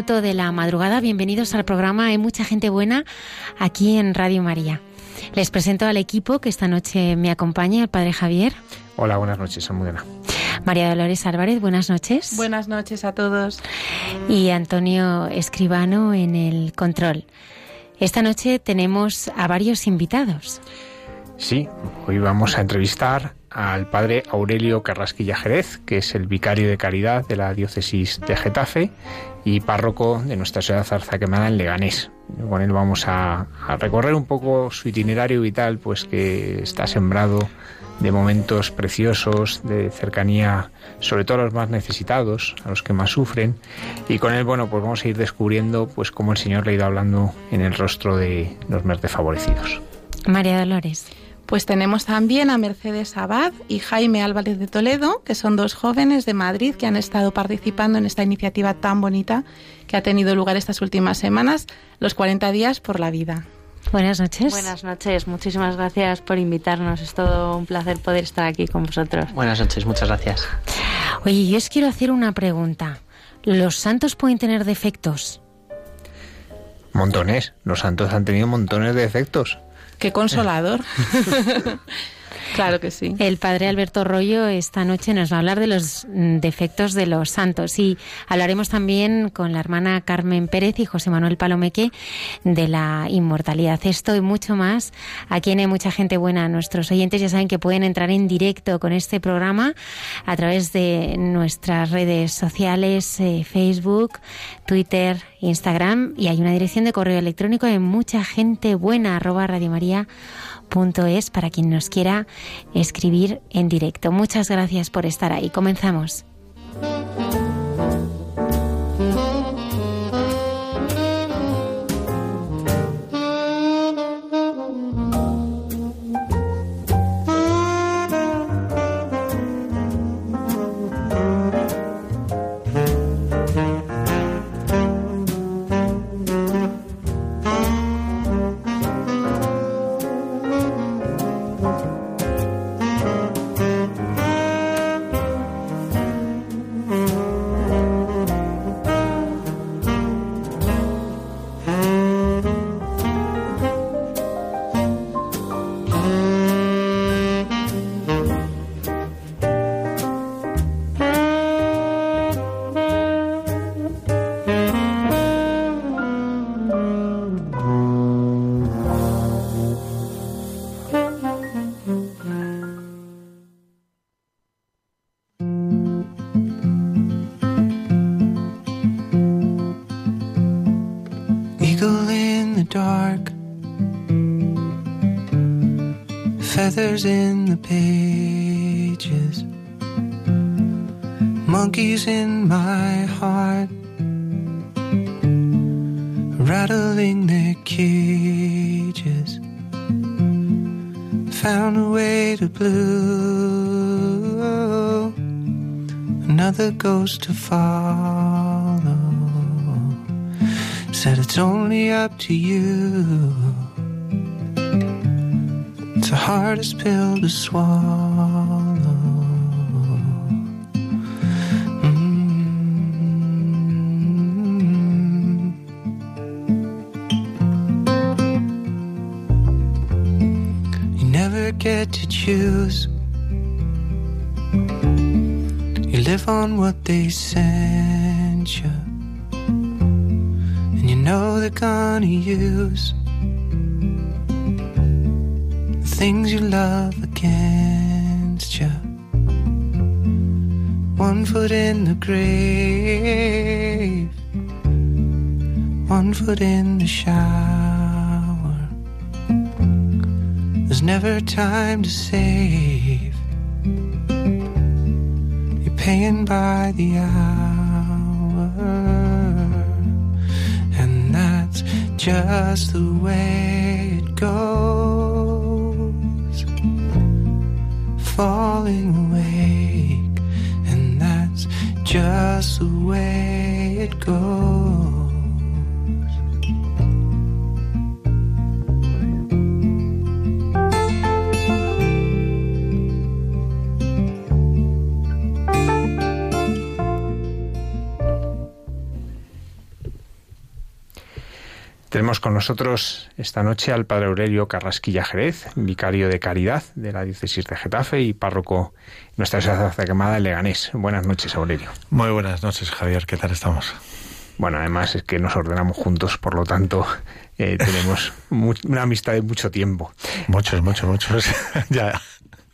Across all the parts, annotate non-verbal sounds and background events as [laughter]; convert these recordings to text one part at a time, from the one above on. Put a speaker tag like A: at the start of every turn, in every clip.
A: Minuto de la madrugada. Bienvenidos al programa Hay mucha gente buena aquí en Radio María. Les presento al equipo que esta noche me acompaña, el Padre Javier.
B: Hola, buenas noches, Almudena.
A: María Dolores Álvarez, buenas noches.
C: Buenas noches a todos.
A: Y Antonio Escribano en el control. Esta noche tenemos a varios invitados.
B: Sí, hoy vamos a entrevistar al padre Aurelio Carrasquilla Jerez, que es el vicario de caridad de la diócesis de Getafe y párroco de nuestra ciudad zarzaquemada en Leganés. Con él vamos a, recorrer un poco su itinerario vital, pues que está sembrado de momentos preciosos, de cercanía, sobre todo a los más necesitados, a los que más sufren. Y con él, bueno, pues vamos a ir descubriendo pues cómo el Señor le ha ido hablando en el rostro de los más desfavorecidos.
A: María Dolores.
C: Pues tenemos también a Mercedes Abad y Jaime Álvarez de Toledo, que son dos jóvenes de Madrid que han estado participando en esta iniciativa tan bonita que ha tenido lugar estas últimas semanas, los 40 días por la vida.
A: Buenas noches.
D: Buenas noches, muchísimas gracias por invitarnos. Es todo un placer poder estar aquí con vosotros.
E: Buenas noches, muchas gracias.
A: Oye, yo os quiero hacer una pregunta. ¿Los santos pueden tener defectos?
B: Montones. Los santos han tenido montones de defectos.
C: Qué consolador. [laughs] Claro que sí.
A: El padre Alberto Rollo esta noche nos va a hablar de los defectos de los santos y hablaremos también con la hermana Carmen Pérez y José Manuel Palomeque de la inmortalidad. Esto y mucho más. Aquí hay mucha gente buena. Nuestros oyentes ya saben que pueden entrar en directo con este programa a través de nuestras redes sociales, eh, Facebook, Twitter, Instagram y hay una dirección de correo electrónico de mucha gente buena arroba radiomaria.es para quien nos quiera escribir en directo. Muchas gracias por estar ahí. Comenzamos.
F: To follow. Said it's only up to you. It's the hardest pill to swallow. In the shower. There's never time to save. You're paying by the hour, and that's just the way it goes.
B: Nosotros esta noche al padre Aurelio Carrasquilla Jerez, vicario de Caridad de la diócesis de Getafe y párroco de nuestra ciudad quemada en Leganés. Buenas noches, Aurelio.
E: Muy buenas noches, Javier. ¿Qué tal estamos?
B: Bueno, además es que nos ordenamos juntos, por lo tanto eh, tenemos [laughs] una amistad de mucho tiempo.
E: Muchos, muchos, muchos. [laughs] ya.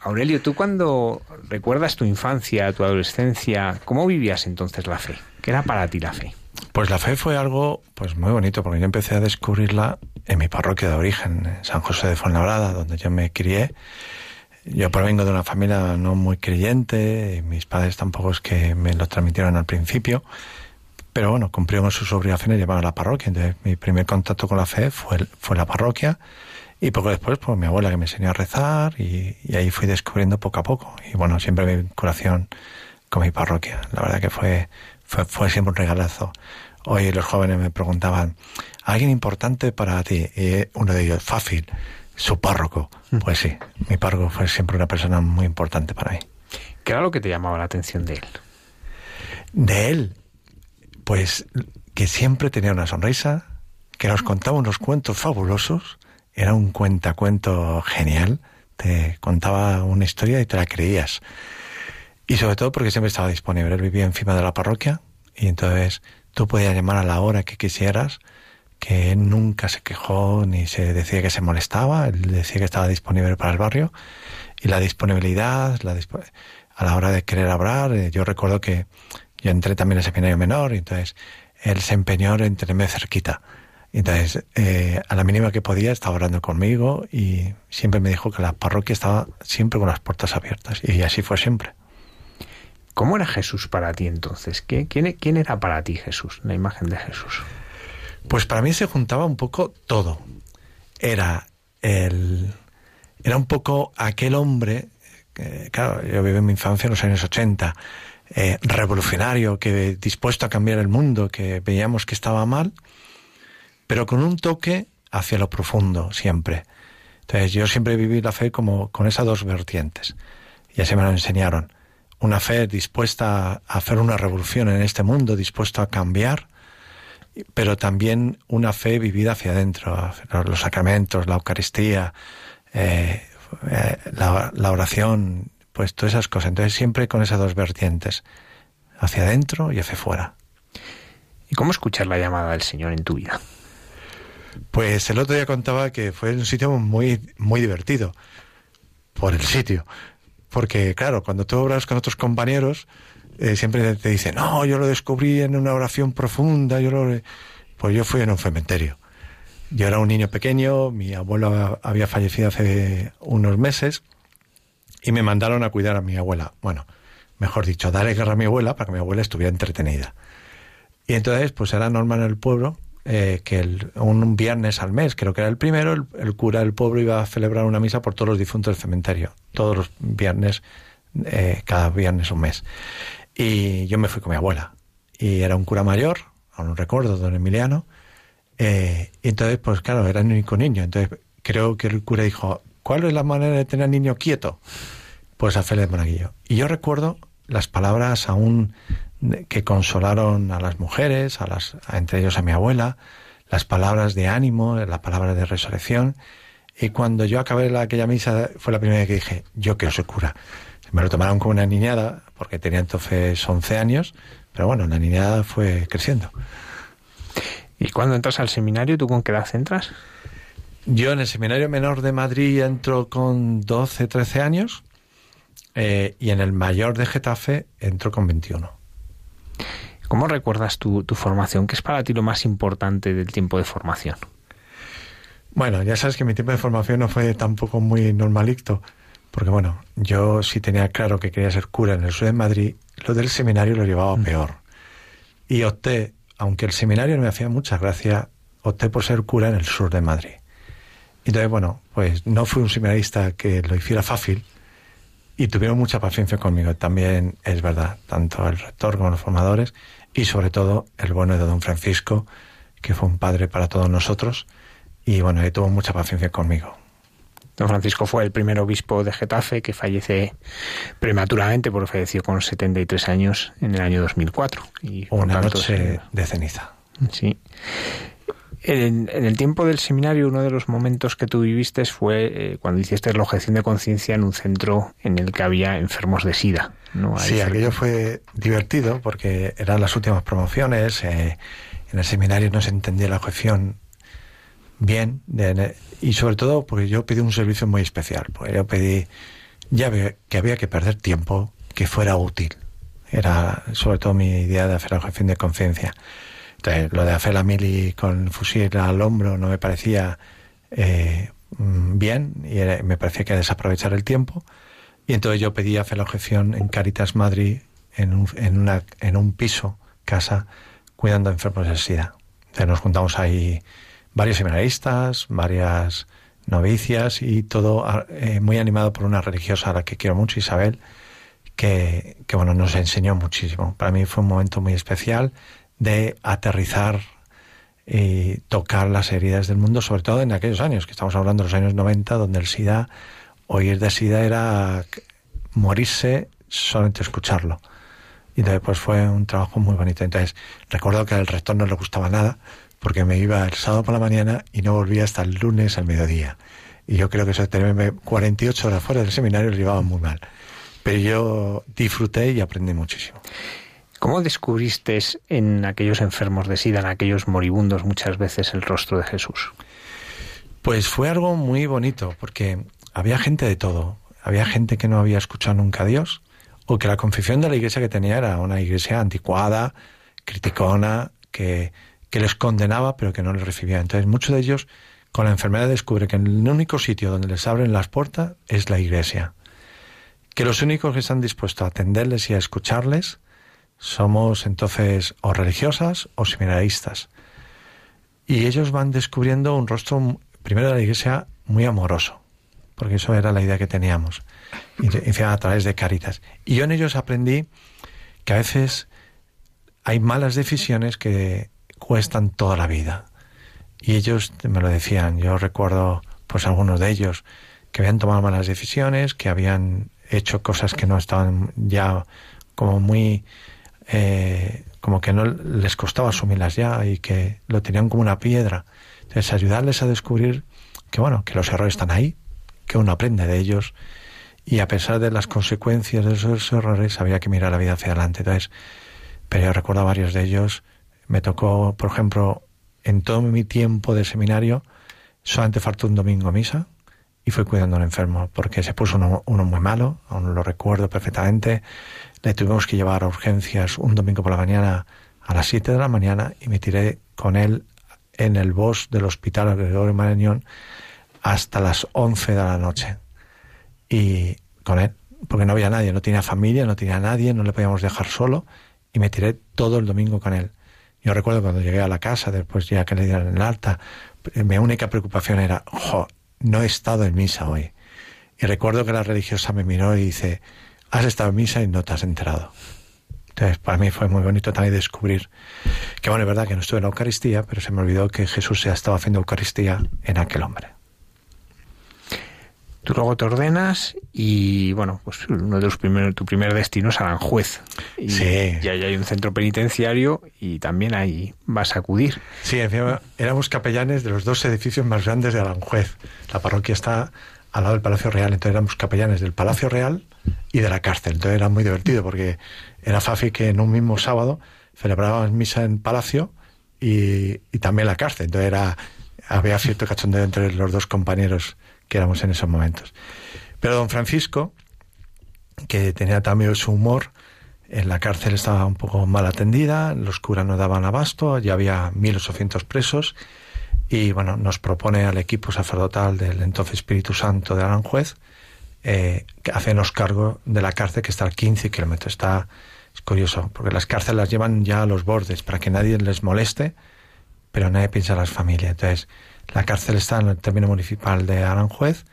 B: Aurelio, tú cuando recuerdas tu infancia, tu adolescencia, ¿cómo vivías entonces la fe? ¿Qué era para ti la fe?
E: Pues la fe fue algo pues muy bonito, porque yo empecé a descubrirla en mi parroquia de origen, en San José de Fuenlabrada, donde yo me crié. Yo provengo de una familia no muy creyente, y mis padres tampoco es que me lo transmitieron al principio, pero bueno, cumplieron sus obligaciones y llevaron a la parroquia. Entonces mi primer contacto con la fe fue, fue la parroquia, y poco después, pues mi abuela que me enseñó a rezar, y, y ahí fui descubriendo poco a poco. Y bueno, siempre mi vinculación con mi parroquia. La verdad que fue, fue, fue siempre un regalazo. Hoy los jóvenes me preguntaban, ¿alguien importante para ti? Y uno de ellos, fácil, su párroco. Pues sí, mi párroco fue siempre una persona muy importante para mí.
B: ¿Qué era lo que te llamaba la atención de él?
E: De él, pues que siempre tenía una sonrisa, que nos contaba unos cuentos fabulosos, era un cuentacuento genial, te contaba una historia y te la creías. Y sobre todo porque siempre estaba disponible. Él vivía encima de la parroquia y entonces tú podías llamar a la hora que quisieras, que él nunca se quejó ni se decía que se molestaba, él decía que estaba disponible para el barrio y la disponibilidad, a la hora de querer hablar, eh, yo recuerdo que yo entré también al seminario menor y entonces él se empeñó en tenerme cerquita. Entonces, eh, a la mínima que podía, estaba hablando conmigo y siempre me dijo que la parroquia estaba siempre con las puertas abiertas. Y así fue siempre.
B: ¿Cómo era Jesús para ti entonces? ¿Qué- quién, era para ti Jesús, la imagen de Jesús?
E: Pues para mí se juntaba un poco todo. Era el era un poco aquel hombre, claro, yo viví mi infancia en los años 80, eh, revolucionario, que dispuesto a cambiar el mundo, que veíamos que estaba mal, pero con un toque hacia lo profundo siempre. Entonces yo siempre viví la fe como con esas dos vertientes. Y así me lo enseñaron. Una fe dispuesta a hacer una revolución en este mundo, dispuesto a cambiar, pero también una fe vivida hacia adentro, los, los sacramentos, la Eucaristía, eh, eh, la, la oración, pues todas esas cosas. Entonces siempre con esas dos vertientes, hacia adentro y hacia fuera.
B: ¿Y cómo escuchar la llamada del Señor en tu vida?
E: Pues el otro día contaba que fue un sitio muy, muy divertido, por el sitio. Porque, claro, cuando tú obras con otros compañeros, eh, siempre te dicen, no, yo lo descubrí en una oración profunda, yo lo... Pues yo fui en un cementerio. Yo era un niño pequeño, mi abuelo había fallecido hace unos meses y me mandaron a cuidar a mi abuela. Bueno, mejor dicho, darle guerra a mi abuela para que mi abuela estuviera entretenida. Y entonces, pues era normal en el pueblo eh, que un viernes al mes, creo que era el primero, el, cura del pueblo iba a celebrar una misa por todos los difuntos del cementerio. Todos los viernes, eh, cada viernes un mes. Y yo me fui con mi abuela. Y era un cura mayor, aún no recuerdo, don Emiliano. Eh, y entonces, pues claro, era el único niño. Entonces, creo que el cura dijo, ¿cuál es la manera de tener al niño quieto? Pues a Félix Monaguillo. Y yo recuerdo las palabras aún que consolaron a las mujeres, a las, a- entre ellos a mi abuela, las palabras de ánimo, las palabras de resurrección. Y cuando yo acabé la, aquella misa, fue la primera vez que dije, yo quiero ser cura. Me lo tomaron como una niñada, porque tenía entonces 11 años, pero bueno, la niñada fue creciendo.
B: ¿Y cuando entras al seminario, tú con qué edad entras?
E: Yo en el Seminario Menor de Madrid entro con 12, 13 años eh, y en el Mayor de Getafe entro con 21.
B: ¿Cómo recuerdas tu, tu formación? ¿Qué es para ti lo más importante del tiempo de formación?
E: Bueno, ya sabes que mi tiempo de formación no fue tampoco muy normalito, porque bueno, yo sí tenía claro que quería ser cura en el sur de Madrid, lo del seminario lo llevaba peor. Y opté, aunque el seminario no me hacía mucha gracia, opté por ser cura en el sur de Madrid. Entonces, bueno, pues no fui un seminarista que lo hiciera fácil y tuvieron mucha paciencia conmigo. También es verdad, tanto el rector como los formadores y sobre todo el bueno de don Francisco, que fue un padre para todos nosotros y bueno, él tuvo mucha paciencia conmigo.
B: Don Francisco fue el primer obispo de Getafe que fallece prematuramente porque falleció con 73 años en el año 2004. Y
E: Una
B: tanto,
E: noche de ceniza.
B: Sí. En, en el tiempo del seminario, uno de los momentos que tú viviste fue eh, cuando hiciste la objeción de conciencia en un centro en el que había enfermos de SIDA.
E: Sí, aquello fue divertido porque eran las últimas promociones. eh, en el seminario no se entendía la objeción bien de- y sobre todo porque yo pedí un servicio muy especial. Porque yo pedí ya que había que perder tiempo que fuera útil. Era sobre todo mi idea de hacer la objeción de conciencia. Lo de hacer la mili con el fusil al hombro no me parecía eh, mm, bien y me parecía que desaprovechar el tiempo. Y entonces yo pedí hacer la objeción en Caritas Madrid, en un, en una, en un piso, casa, cuidando a enfermos de SIDA. Entonces nos juntamos ahí varios seminaristas, varias novicias y todo ah, eh, muy animado por una religiosa a la que quiero mucho, Isabel, que, que bueno, nos enseñó muchísimo. Para mí fue un momento muy especial de aterrizar y tocar las heridas del mundo, sobre todo en aquellos años, que estamos hablando de los años 90, donde el SIDA, oír de SIDA era morirse solamente escucharlo. Y entonces pues fue un trabajo muy bonito. Entonces recuerdo que al rector no le gustaba nada porque me iba el sábado por la mañana y no volvía hasta el lunes al mediodía. Y yo creo que eso de tenerme 48 horas fuera del seminario lo llevaba muy mal. Pero yo disfruté y aprendí muchísimo.
B: ¿Cómo descubriste en aquellos enfermos de SIDA, en aquellos moribundos, muchas veces el rostro de Jesús?
E: Pues fue algo muy bonito, porque había gente de todo. Había gente que no había escuchado nunca a Dios, o que la confesión de la iglesia que tenía era una iglesia anticuada, criticona, que, que les condenaba, pero que no les recibía. Entonces, muchos de ellos, con la enfermedad, descubren que el único sitio donde les abren las puertas es la iglesia. Que los únicos que están dispuestos a atenderles y a escucharles somos entonces o religiosas o seminaristas. Y ellos van descubriendo un rostro, primero de la iglesia, muy amoroso, porque eso era la idea que teníamos, y a través de Caritas. Y yo en ellos aprendí que a veces hay malas decisiones que cuestan toda la vida. Y ellos me lo decían. Yo recuerdo, pues algunos de ellos, que habían tomado malas decisiones, que habían hecho cosas que no estaban ya como muy eh, como que no les costaba asumirlas ya y que lo tenían como una piedra. Entonces, ayudarles a descubrir que, bueno, que los errores están ahí, que uno aprende de ellos y a pesar de las consecuencias de esos errores había que mirar la vida hacia adelante. Entonces, pero yo recuerdo varios de ellos. Me tocó, por ejemplo, en todo mi tiempo de seminario, solamente faltó un domingo a misa y fui cuidando a un enfermo porque se puso uno, uno muy malo, aún lo recuerdo perfectamente. Le tuvimos que llevar a urgencias un domingo por la mañana a las 7 de la mañana y me tiré con él en el bus del hospital Gregorio Marañón hasta las 11 de la noche. Y con él, porque no había nadie, no tenía familia, no tenía nadie, no le podíamos dejar solo y me tiré todo el domingo con él. Yo recuerdo cuando llegué a la casa, después ya que le dieron el alta, mi única preocupación era, jo, no he estado en misa hoy. Y recuerdo que la religiosa me miró y dice, has estado en misa y no te has enterado. Entonces, para mí fue muy bonito también descubrir que, bueno, es verdad que no estuve en la Eucaristía, pero se me olvidó que Jesús ya estaba haciendo Eucaristía en aquel hombre.
B: Tú luego te ordenas y, bueno, pues uno de los primeros, tu primer destino es Aranjuez. Y,
E: Sí.
B: Y ahí hay un centro penitenciario y también ahí vas a acudir.
E: Sí, éramos capellanes de los dos edificios más grandes de Aranjuez. La parroquia está al lado del Palacio Real, entonces éramos capellanes del Palacio Real y de la cárcel. Entonces era muy divertido porque era Fafi que en un mismo sábado celebrábamos misa en Palacio y, y también la cárcel. Entonces era, había cierto cachondeo entre los dos compañeros que éramos en esos momentos. Pero don Francisco, que tenía también su humor, en la cárcel estaba un poco mal atendida, los curas no daban abasto, ya había 1.800 presos y bueno, nos propone al equipo sacerdotal del entonces Espíritu Santo de Aranjuez eh, hacernos cargo de la cárcel que está a 15 kilómetros. Está, es curioso, porque las cárceles las llevan ya a los bordes para que nadie les moleste, pero nadie piensa en las familias. Entonces, la cárcel está en el término municipal de Aranjuez,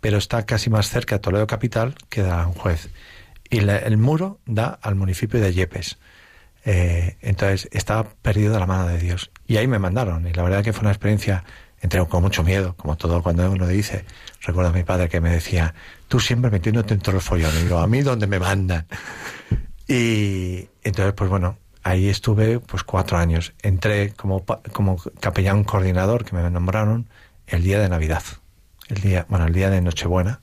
E: pero está casi más cerca de Toledo Capital que de Aranjuez. Y la- el muro da al municipio de Yepes. Eh, entonces estaba perdido de la mano de Dios. Y ahí me mandaron. Y la verdad que fue una experiencia, entré con mucho miedo, como todo cuando uno dice. Recuerdo a mi padre que me decía, tú siempre metiéndote en todos los follones. Y digo, a mí donde me mandan. Y entonces, pues bueno, ahí estuve pues cuatro años. Entré como, como capellán coordinador que me nombraron el día de Navidad. El día, bueno, el día de Nochebuena,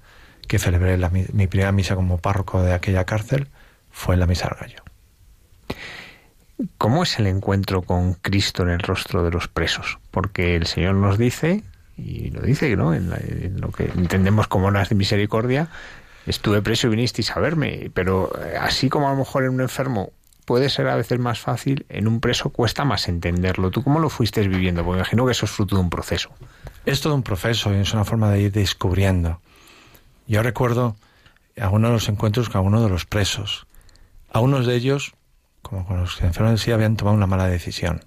E: que celebré la mi- mi primera misa como párroco de aquella cárcel, fue en la misa del gallo.
B: ¿Cómo es el encuentro con Cristo en el rostro de los presos? Porque el Señor nos dice, y lo dice, ¿no? En, la- en lo que entendemos como obras de misericordia, estuve preso y vinisteis a verme, pero eh, así como a lo mejor en un enfermo puede ser a veces más fácil, en un preso cuesta más entenderlo. ¿Tú cómo lo fuiste viviendo? Porque imagino que eso es fruto de un proceso.
E: Es todo un proceso y es una forma de ir descubriendo. Yo recuerdo algunos de los encuentros con algunos de los presos. Algunos de ellos, como con los enfermos de sí, habían tomado una mala decisión.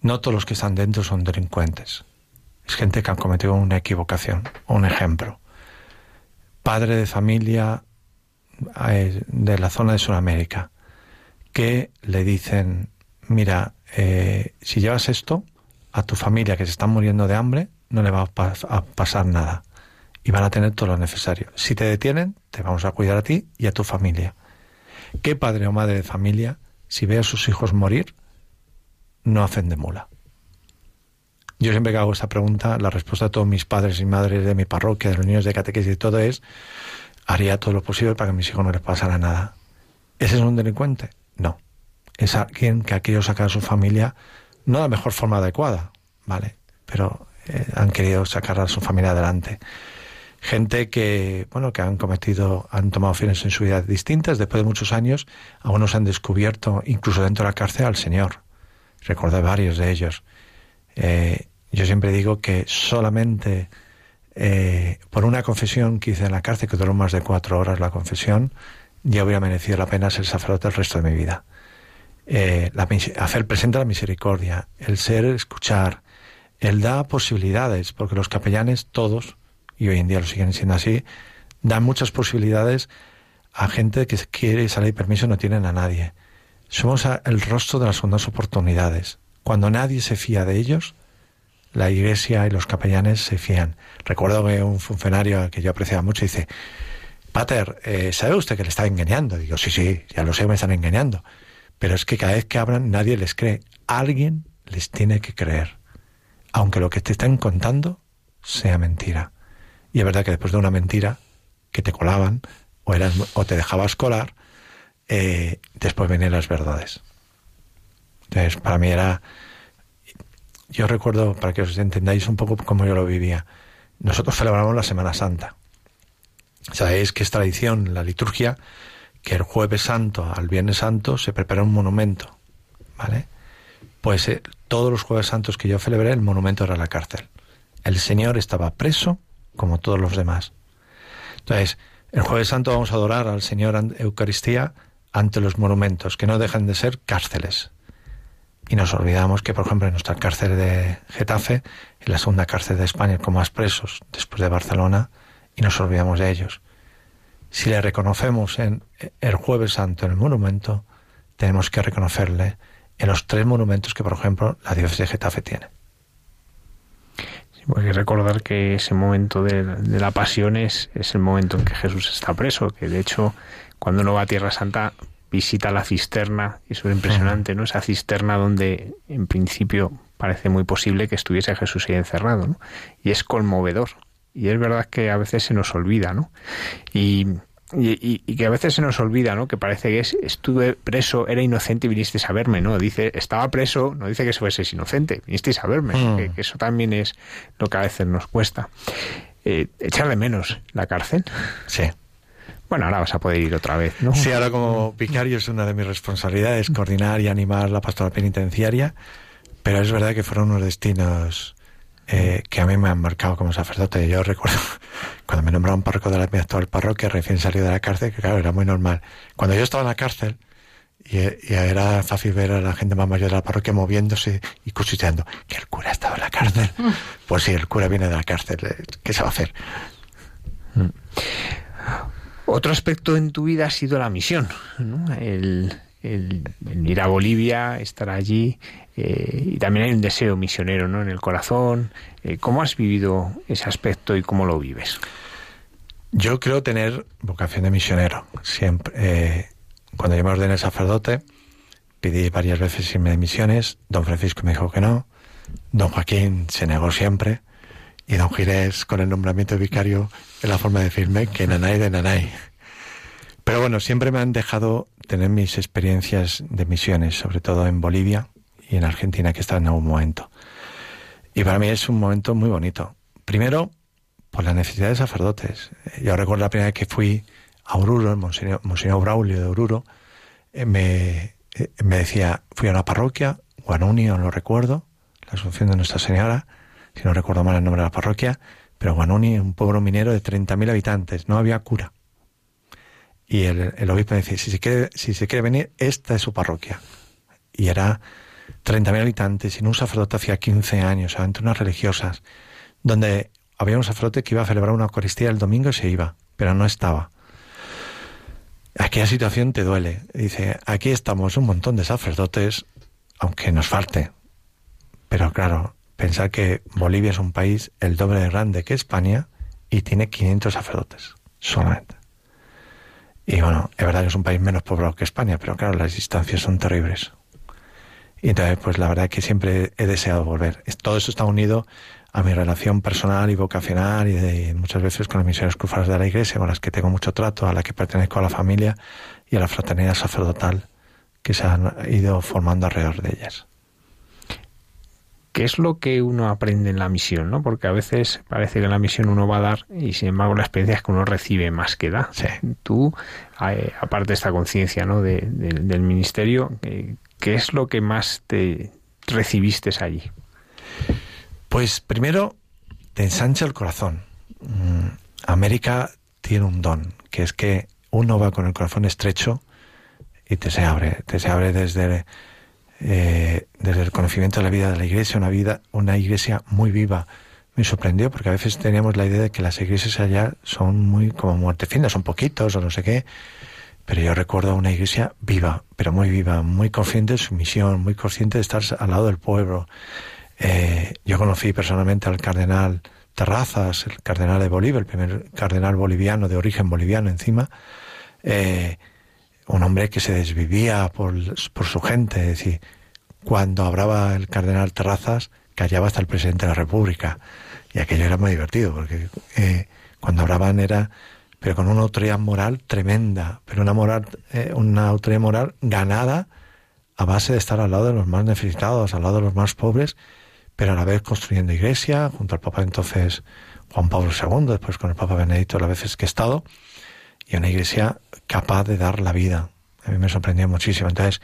E: No todos los que están dentro son delincuentes. Es gente que han cometido una equivocación. Un ejemplo. Padre de familia eh, de la zona de Sudamérica que le dicen, mira, eh, si llevas esto, a tu familia que se está muriendo de hambre no le va a, a pasar nada y van a tener todo lo necesario. Si te detienen, te vamos a cuidar a ti y a tu familia. ¿Qué padre o madre de familia, si ve a sus hijos morir, no hacen de mula? Yo siempre que hago esta pregunta, la respuesta de todos mis padres y madres de mi parroquia, de los niños de catequesis y todo es, haría todo lo posible para que a mis hijos no les pasara nada. ¿Ese es un delincuente? No. Es alguien que ha querido sacar a su familia, no de la mejor forma adecuada, ¿vale? Pero eh, han querido sacar a su familia adelante. Gente que, bueno, que han cometido, han tomado fines en su vida distintas, después de muchos años, algunos han descubierto, incluso dentro de la cárcel, al Señor. Recuerdo varios de ellos. Eh, yo siempre digo que solamente eh, por una confesión que hice en la cárcel, que duró más de cuatro horas la confesión, ya hubiera merecido la pena ser sacerdote el resto de mi vida. Eh, la hacer presente la misericordia, el ser, escuchar, el da posibilidades, porque los capellanes, todos, y hoy en día lo siguen siendo así, dan muchas posibilidades a gente que quiere salir permiso y no tienen a nadie. Somos el rostro de las segundas oportunidades. Cuando nadie se fía de ellos, la iglesia y los capellanes se fían. Recuerdo que un funcionario que yo apreciaba mucho dice, Pater, eh, ¿sabe usted que le está engañando? Digo, sí, sí, ya lo sé, me están engañando. Pero es que cada vez que hablan nadie les cree. Alguien les tiene que creer. Aunque lo que te estén contando sea mentira. Y es verdad que después de una mentira que te colaban o, eras, o te dejabas colar, eh, después venían las verdades. Entonces, para mí era... Yo recuerdo, para que os entendáis un poco cómo yo lo vivía, nosotros celebramos la Semana Santa. Sabéis que es tradición, la liturgia, que el jueves santo al viernes santo se prepara un monumento, ¿vale? Pues eh, todos los jueves santos que yo celebré, el monumento era la cárcel. El Señor estaba preso como todos los demás. Entonces, el jueves santo vamos a adorar al Señor Eucaristía ante los monumentos, que no dejan de ser cárceles. Y nos olvidamos que, por ejemplo, en nuestra cárcel de Getafe, en la segunda cárcel de España con más presos, después de Barcelona, y nos olvidamos de ellos. Si le reconocemos en el jueves santo en el monumento, tenemos que reconocerle en los tres monumentos que, por ejemplo, la diócesis de Getafe tiene.
B: Hay que recordar que ese momento de, la pasión es, es, el momento en que Jesús está preso, que de hecho cuando uno va a Tierra Santa visita la cisterna, y eso es impresionante, ¿no? Esa cisterna donde en principio parece muy posible que estuviese Jesús ahí encerrado, ¿no? Y es conmovedor. Y es verdad que a veces se nos olvida, ¿no? Y, y, y, que a veces se nos olvida, ¿no? Que parece que es, estuve preso, era inocente y vinisteis a verme, ¿no? Dice, estaba preso, no dice que fuese inocente, vinisteis a verme, mm. que, que, eso también es lo que a veces nos cuesta. Eh, echar de menos la cárcel.
E: Sí.
B: Bueno, ahora vas a poder ir otra vez, ¿no?
E: Sí, ahora como vicario es una de mis responsabilidades, coordinar y animar la pastoral penitenciaria, pero es verdad que fueron unos destinos eh, que a mí me han marcado como sacerdote. Yo recuerdo [laughs] cuando me nombraron párroco de la mi actual parroquia, recién salido de la cárcel, que claro, era muy normal. Cuando yo estaba en la cárcel, y, y, era fácil ver a la gente más mayor de la parroquia moviéndose y cuchicheando, que el cura estaba en la cárcel. Pues sí, el cura viene de la cárcel, ¿qué se va a hacer?
B: Otro aspecto en tu vida ha sido la misión, ¿no? el, el, ir a Bolivia, estar allí, eh, y también hay un deseo misionero ¿no? en el corazón. Eh, ¿Cómo has vivido ese aspecto y cómo lo vives?
E: Yo creo tener vocación de misionero. Siempre, eh, cuando yo me ordené sacerdote, pedí varias veces irme de misiones. Don Francisco me dijo que no. Don Joaquín se negó siempre. Y don Girés, con el nombramiento de vicario, en la forma de decirme que nanay de nanay. Pero bueno, siempre me han dejado tener mis experiencias de misiones, sobre todo en Bolivia y en Argentina, que está en algún momento. Y para mí es un momento muy bonito. Primero, por la necesidad de sacerdotes. Yo recuerdo la primera vez que fui a Oruro, el Monseñor, Monseñor Braulio de Oruro, eh, me, eh, me decía, fui a una parroquia, Guanuni, no lo recuerdo, la Asunción de Nuestra Señora, si no recuerdo mal el nombre de la parroquia, pero Guanuni, un pueblo minero de 30.000 habitantes, no había cura. Y el, obispo decía, si se, quiere, si se quiere venir, esta es su parroquia. Y era 30.000 habitantes, en un sacerdote hacía 15 años, ante unas religiosas, donde había un sacerdote que iba a celebrar una Eucaristía el domingo y se iba, pero no estaba. Aquella situación te duele. Dice, aquí estamos un montón de sacerdotes, aunque nos falte. Pero claro, pensar que Bolivia es un país el doble de grande que España y tiene 500 sacerdotes solamente. Y bueno, es verdad que es un país menos poblado que España, pero claro, las distancias son terribles. Y entonces, pues la verdad es que siempre he deseado volver. Todo eso está unido a mi relación personal y vocacional y, de, muchas veces con las misiones cruzadas de la Iglesia, con las que tengo mucho trato, a la que pertenezco a la familia y a la fraternidad sacerdotal que se han ido formando alrededor de ellas.
B: ¿Qué es lo que uno aprende en la misión? ¿no? Porque a veces parece que en la misión uno va a dar y sin embargo la experiencia es que uno recibe más que da. Tú, eh, aparte de esta conciencia ¿no? de, de, del ministerio, ¿qué es lo que más te recibiste allí?
E: Pues primero te ensancha el corazón. Mm, América tiene un don, que es que uno va con el corazón estrecho y te se abre, te se abre desde eh, desde el conocimiento de la vida de la iglesia, una vida, una iglesia muy viva. Me sorprendió porque a veces teníamos la idea de que las iglesias allá son muy como muertecinas, son poquitos o no sé qué. Pero yo recuerdo una iglesia viva, pero muy viva, muy consciente de su misión, muy consciente de estar al lado del pueblo. Eh, yo conocí personalmente al cardenal Terrazas, el cardenal de Bolivia, el primer cardenal boliviano, de origen boliviano encima. Eh, un hombre que se desvivía por, por su gente, es decir, cuando hablaba el cardenal Terrazas, callaba hasta el presidente de la República. Y aquello era muy divertido, porque eh, cuando hablaban era, pero con una autoridad moral tremenda, pero una, moral, eh, una autoridad moral ganada a base de estar al lado de los más necesitados, al lado de los más pobres, pero a la vez construyendo iglesia, junto al Papa entonces Juan Pablo II, después con el Papa Benedicto, las veces que he estado, y una iglesia capaz de dar la vida. A mí me sorprendió muchísimo. Entonces,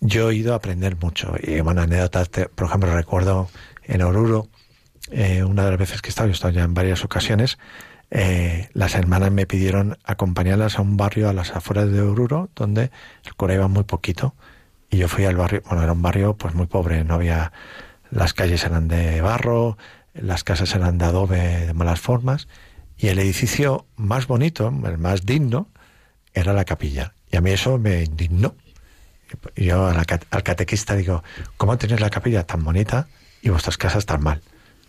E: yo he ido a aprender mucho. Y bueno, anécdotas, por ejemplo, recuerdo en Oruro, eh, una de las veces que he estado, he estado ya en varias ocasiones, eh, las hermanas me pidieron acompañarlas a un barrio a las afueras de Oruro, donde el cura iba muy poquito. Y yo fui al barrio, bueno, era un barrio pues muy pobre, no había, las calles eran de barro, las casas eran de adobe de malas formas, y el edificio más bonito, el más digno, era la capilla. Y a mí eso me indignó. Yo al catequista digo, ¿cómo tenéis la capilla tan bonita y vuestras casas tan mal?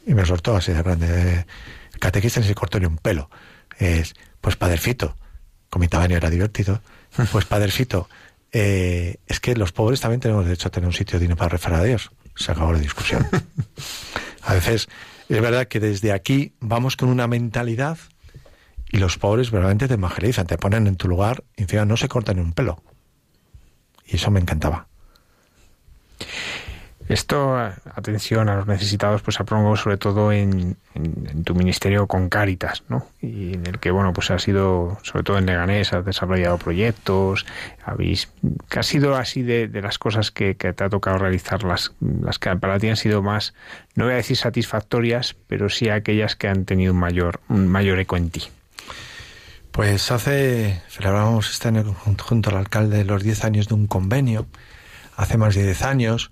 E: Y me soltó así de grande. El catequista ni se cortó ni un pelo. Es, pues padrecito, con mi tamaño era divertido, [laughs] pues padrecito, eh, es que los pobres también tenemos derecho a tener un sitio digno para referir a Dios. Se acabó la discusión. [laughs] a veces es verdad que desde aquí vamos con una mentalidad y los pobres realmente te evangelizan, te ponen en tu lugar y encima no se cortan ni un pelo. Y eso me encantaba.
B: Esto, atención a los necesitados, pues promovido sobre todo en, tu ministerio con Cáritas, ¿no? Y en el que, bueno, pues ha sido, sobre todo en Leganés, has desarrollado proyectos, habéis, que ha sido así de, las cosas que, te ha tocado realizar, las, las que para ti han sido más, no voy a decir satisfactorias, pero sí aquellas que han tenido un mayor, un mayor eco en ti.
E: Pues hace, celebramos este año junto al alcalde los 10 años de un convenio, hace más de 10 años,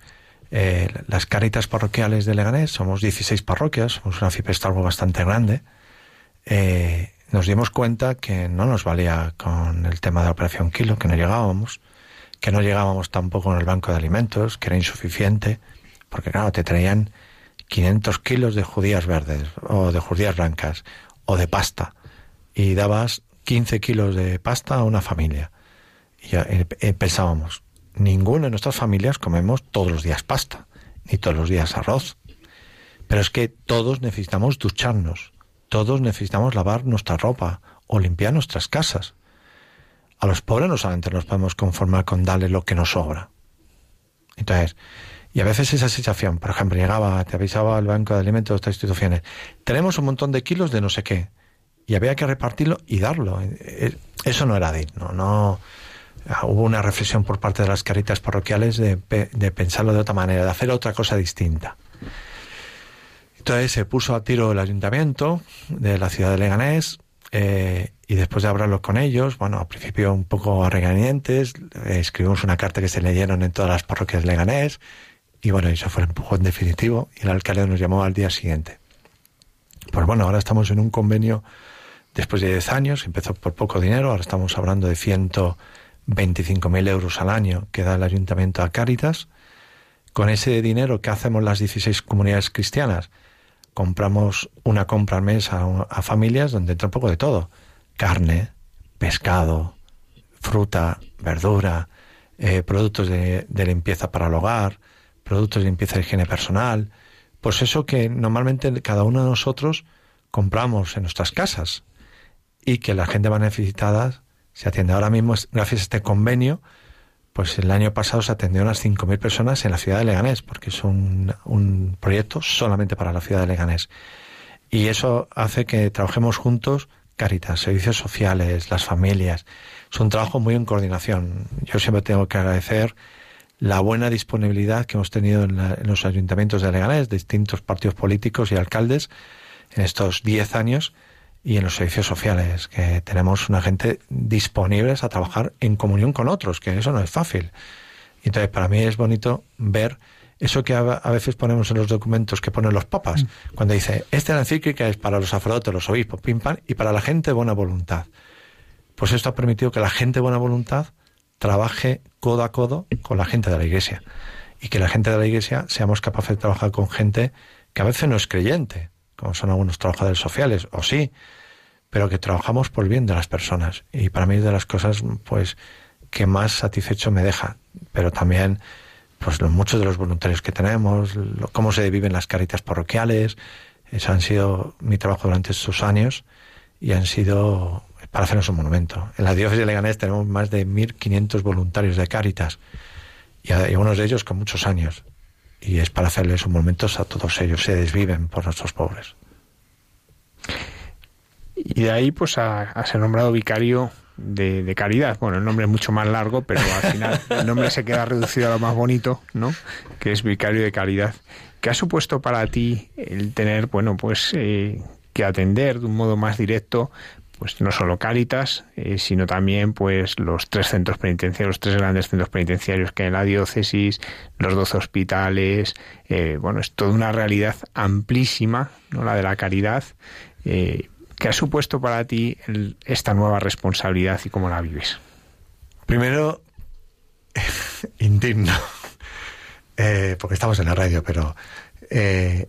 E: eh, las caritas parroquiales de Leganés, somos 16 parroquias, somos una algo bastante grande, eh, nos dimos cuenta que no nos valía con el tema de la operación Kilo, que no llegábamos, que no llegábamos tampoco en el banco de alimentos, que era insuficiente, porque claro, te traían 500 kilos de judías verdes, o de judías blancas, o de pasta, y dabas 15 kilos de pasta a una familia. Y ya, eh, pensábamos, ninguno de nuestras familias comemos todos los días pasta, ni todos los días arroz. Pero es que todos necesitamos ducharnos, todos necesitamos lavar nuestra ropa o limpiar nuestras casas. A los pobres no solamente nos podemos conformar con darle lo que nos sobra. Entonces, y a veces esa sensación, por ejemplo, llegaba, te avisaba el Banco de Alimentos de estas instituciones, tenemos un montón de kilos de no sé qué, y había que repartirlo y darlo. Eh, eh, eso no era digno, no, Ah, hubo una reflexión por parte de las caritas parroquiales de, pensarlo de otra manera, de hacer otra cosa distinta. Entonces se puso a tiro el ayuntamiento de la ciudad de Leganés eh, y después de hablarlo con ellos, bueno, al principio un poco regañadientes, escribimos una carta que se leyeron en todas las parroquias de Leganés y bueno, eso fue el empujón definitivo y el alcalde nos llamó al día siguiente. Pues bueno, ahora estamos en un convenio después de 10 años, empezó por poco dinero, ahora estamos hablando de ciento 25.000 euros al año que da el ayuntamiento a Cáritas. Con ese dinero que hacemos las 16 comunidades cristianas, compramos una compra al mes a, familias donde entra un poco de todo. Carne, pescado, fruta, verdura, eh, productos de, de, limpieza para el hogar, productos de limpieza de higiene personal. Pues eso que normalmente cada uno de nosotros compramos en nuestras casas y que la gente va necesitada se atiende. Ahora mismo, gracias a este convenio, pues el año pasado se atendió a unas 5.000 personas en la ciudad de Leganés, porque es un, un proyecto solamente para la ciudad de Leganés. Y eso hace que trabajemos juntos, Caritas, servicios sociales, las familias. Es un trabajo muy en coordinación. Yo siempre tengo que agradecer la buena disponibilidad que hemos tenido en, en los ayuntamientos de Leganés, distintos partidos políticos y alcaldes en estos 10 años y en los servicios sociales, que tenemos una gente disponibles a trabajar en comunión con otros, que eso no es fácil. Entonces, para mí es bonito ver eso que a, veces ponemos en los documentos que ponen los papas, mm. cuando dice, esta encíclica es para los sacerdotes, los obispos, pim pam, y para la gente de buena voluntad. Pues esto ha permitido que la gente de buena voluntad trabaje codo a codo con la gente de la iglesia. Y que la gente de la iglesia seamos capaces de trabajar con gente que a veces no es creyente, como son algunos trabajadores sociales, o sí, pero que trabajamos por el bien de las personas. Y para mí es de las cosas, pues, que más satisfecho me deja. Pero también, pues, muchos de los voluntarios que tenemos, cómo se viven las caritas parroquiales, eso han sido mi trabajo durante estos años y han sido para hacernos un monumento. En la diócesis de Leganés tenemos más de 1.500 voluntarios de Caritas y algunos de ellos con muchos años. Y es para hacerles un monumento a todos ellos. Se desviven por nuestros pobres.
B: Y de ahí pues a, ser nombrado vicario de, caridad. Bueno, el nombre es mucho más largo, pero al final el nombre se queda reducido a lo más bonito, ¿no? Que es vicario de caridad. ¿Qué ha supuesto para ti el tener, bueno, pues eh, que atender de un modo más directo, pues no solo Cáritas, eh, sino también pues los tres centros penitenciarios, los tres grandes centros penitenciarios que hay en la diócesis, los doce hospitales, eh, bueno, es toda una realidad amplísima, ¿no? La de la caridad. ¿Qué ha supuesto para ti esta nueva responsabilidad y cómo la vives?
E: Primero, [laughs] indigno, eh, porque estamos en la radio, pero eh,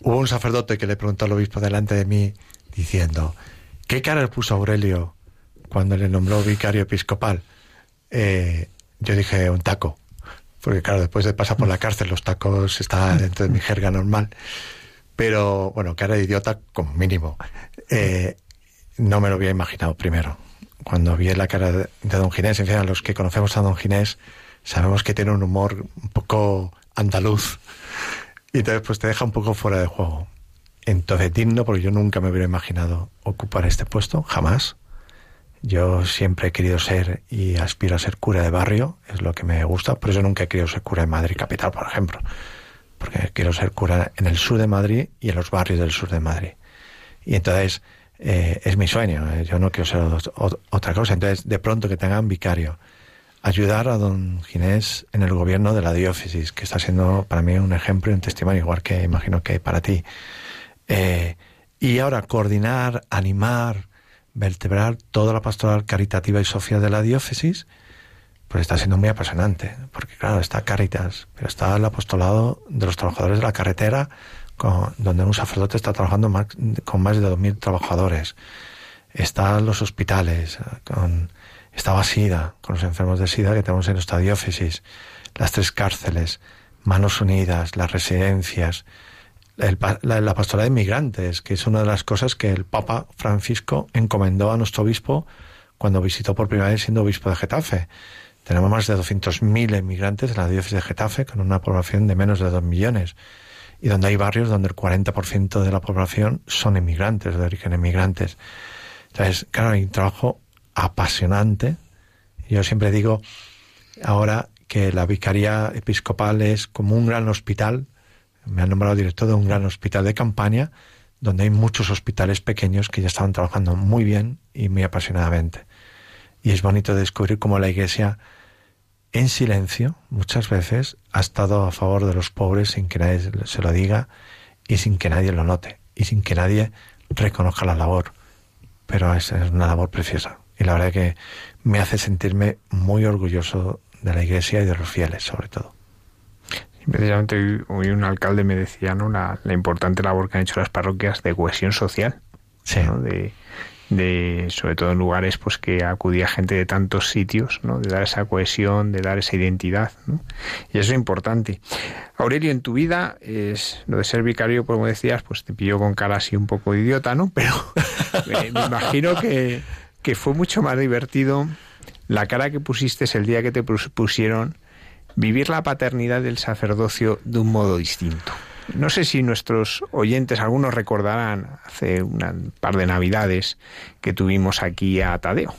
E: hubo un sacerdote que le preguntó al obispo delante de mí diciendo, ¿qué cara le puso Aurelio cuando le nombró vicario episcopal? Eh, yo dije un taco, porque claro, después de pasar por la cárcel los tacos está dentro de mi jerga normal. Pero bueno, cara de idiota como mínimo. Eh, no me lo había imaginado primero. Cuando vi la cara de, don Ginés, en a los que conocemos a don Ginés, sabemos que tiene un humor un poco andaluz. Y entonces pues te deja un poco fuera de juego. Entonces digno, porque yo nunca me hubiera imaginado ocupar este puesto, jamás. Yo siempre he querido ser y aspiro a ser cura de barrio, es lo que me gusta. Por eso nunca he querido ser cura de Madrid capital, por ejemplo. Porque quiero ser cura en el sur de Madrid y en los barrios del sur de Madrid. Y entonces eh, es mi sueño, eh, yo no quiero ser otra cosa. Entonces, de pronto que tengan vicario, ayudar a don Ginés en el gobierno de la diócesis, que está siendo para mí un ejemplo y un testimonio, igual que imagino que para ti. Eh, y ahora coordinar, animar, vertebrar toda la pastoral caritativa y social de la diócesis, pues está siendo muy apasionante, porque claro, está Caritas, pero está el apostolado de los trabajadores de la carretera, con- donde un sacerdote está trabajando con más de 2.000 trabajadores. Están los hospitales, con, estaba SIDA, con los enfermos de SIDA que tenemos en nuestra diócesis, las tres cárceles, Manos Unidas, las residencias, el la, la pastoral de inmigrantes, que es una de las cosas que el Papa Francisco encomendó a nuestro obispo cuando visitó por primera vez siendo obispo de Getafe. Tenemos más de 200.000 inmigrantes en la diócesis de Getafe, con una población de menos de 2 millones, y donde hay barrios donde el 40% de la población son inmigrantes, de origen inmigrantes. Entonces, claro, hay un trabajo apasionante. Yo siempre digo ahora que la vicaría episcopal es como un gran hospital. Me han nombrado director de un gran hospital de campaña, donde hay muchos hospitales pequeños que ya estaban trabajando muy bien y muy apasionadamente. Y es bonito descubrir cómo la Iglesia, en silencio, muchas veces, ha estado a favor de los pobres sin que nadie se lo diga y sin que nadie lo note y sin que nadie reconozca la labor. Pero es, es una labor preciosa. Y la verdad que me hace sentirme muy orgulloso de la Iglesia y de los fieles, sobre todo.
B: Precisamente hoy, hoy un alcalde me decía ¿no? la, la importante labor que han hecho las parroquias de cohesión social,
E: Sí.
B: ¿no? de, de sobre todo en lugares pues que acudía gente de tantos sitios, ¿no? de dar esa cohesión, de dar esa identidad, y eso es importante. Aurelio, en tu vida es lo de ser vicario, pues, como decías, pues te pilló con cara así un poco idiota, ¿no? [laughs] Pero me, imagino que, que fue mucho más divertido la cara que pusiste el día que te pus- pusieron vivir la paternidad del sacerdocio de un modo distinto. No sé si nuestros oyentes, algunos recordarán hace un par de navidades que tuvimos aquí a Tadeo.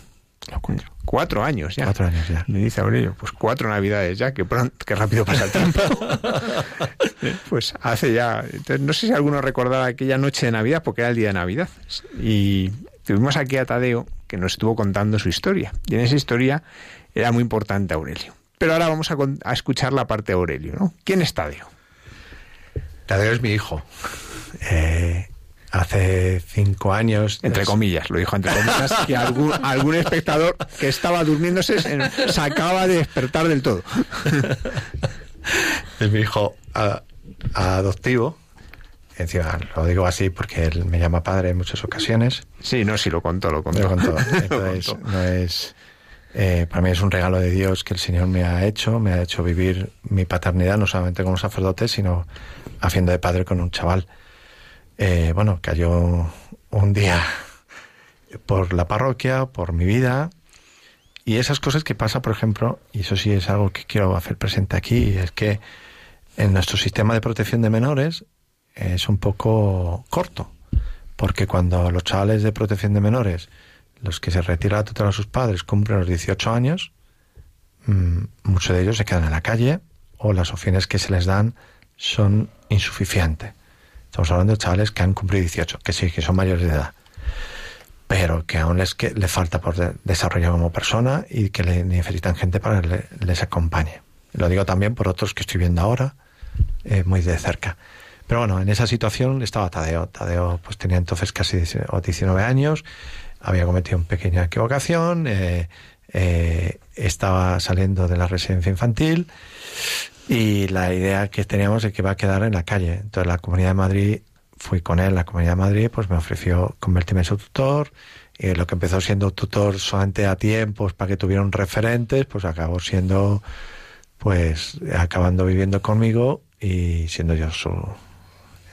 B: Cuatro años ya.
E: Cuatro años ya.
B: Me dice Aurelio, pues cuatro navidades ya, que pronto, que rápido pasa el tiempo. [laughs] pues hace ya. Entonces, no sé si alguno recordará aquella noche de Navidad, porque era el día de Navidad. Y tuvimos aquí a Tadeo, que nos estuvo contando su historia. Y en esa historia era muy importante Aurelio. Pero ahora vamos a escuchar la parte de Aurelio, ¿no? ¿Quién es Tadeo?
E: Tadeo es mi hijo. Eh, hace cinco años.
B: Entre comillas, lo dijo entre comillas, [laughs] que algún, algún espectador que estaba durmiéndose se, se acaba de despertar del todo.
E: es mi hijo a- adoptivo. Encima lo digo así porque él me llama padre en muchas ocasiones.
B: Sí, no, sí, lo contó, lo contó.
E: Lo contó. [laughs]
B: Lo
E: Entonces,
B: contó.
E: no es. eh, para mí es un regalo de Dios que el Señor me ha hecho, me ha hecho vivir mi paternidad, no solamente como sacerdote, sino haciendo de padre con un chaval. Eh, bueno, cayó un día por la parroquia, por mi vida, y esas cosas que pasa, por ejemplo, y eso sí es algo que quiero hacer presente aquí, es que en nuestro sistema de protección de menores es un poco corto, porque cuando los chavales de protección de menores, los que se retira la tutela a sus padres, cumplen los 18 años, mm, muchos de ellos se quedan en la calle o las opciones que se les dan son insuficientes. Estamos hablando de chavales que han cumplido 18, que sí, que son mayores de edad, pero que aún les, que, les falta por de- desarrollar como persona y que le necesitan gente para que le- les acompañe. Lo digo también por otros que estoy viendo ahora, eh, muy de cerca. Pero bueno, en esa situación estaba Tadeo. Tadeo pues tenía entonces casi 19 años, había cometido una pequeña equivocación, eh, eh, estaba saliendo de la residencia infantil y la idea que teníamos es que iba a quedar en la calle. Entonces la Comunidad de Madrid fui con él a la Comunidad de Madrid, pues me ofreció convertirme en su tutor. Y lo que empezó siendo tutor solamente a tiempos para que tuvieran referentes, pues acabó siendo, pues, acabando viviendo conmigo y siendo yo su,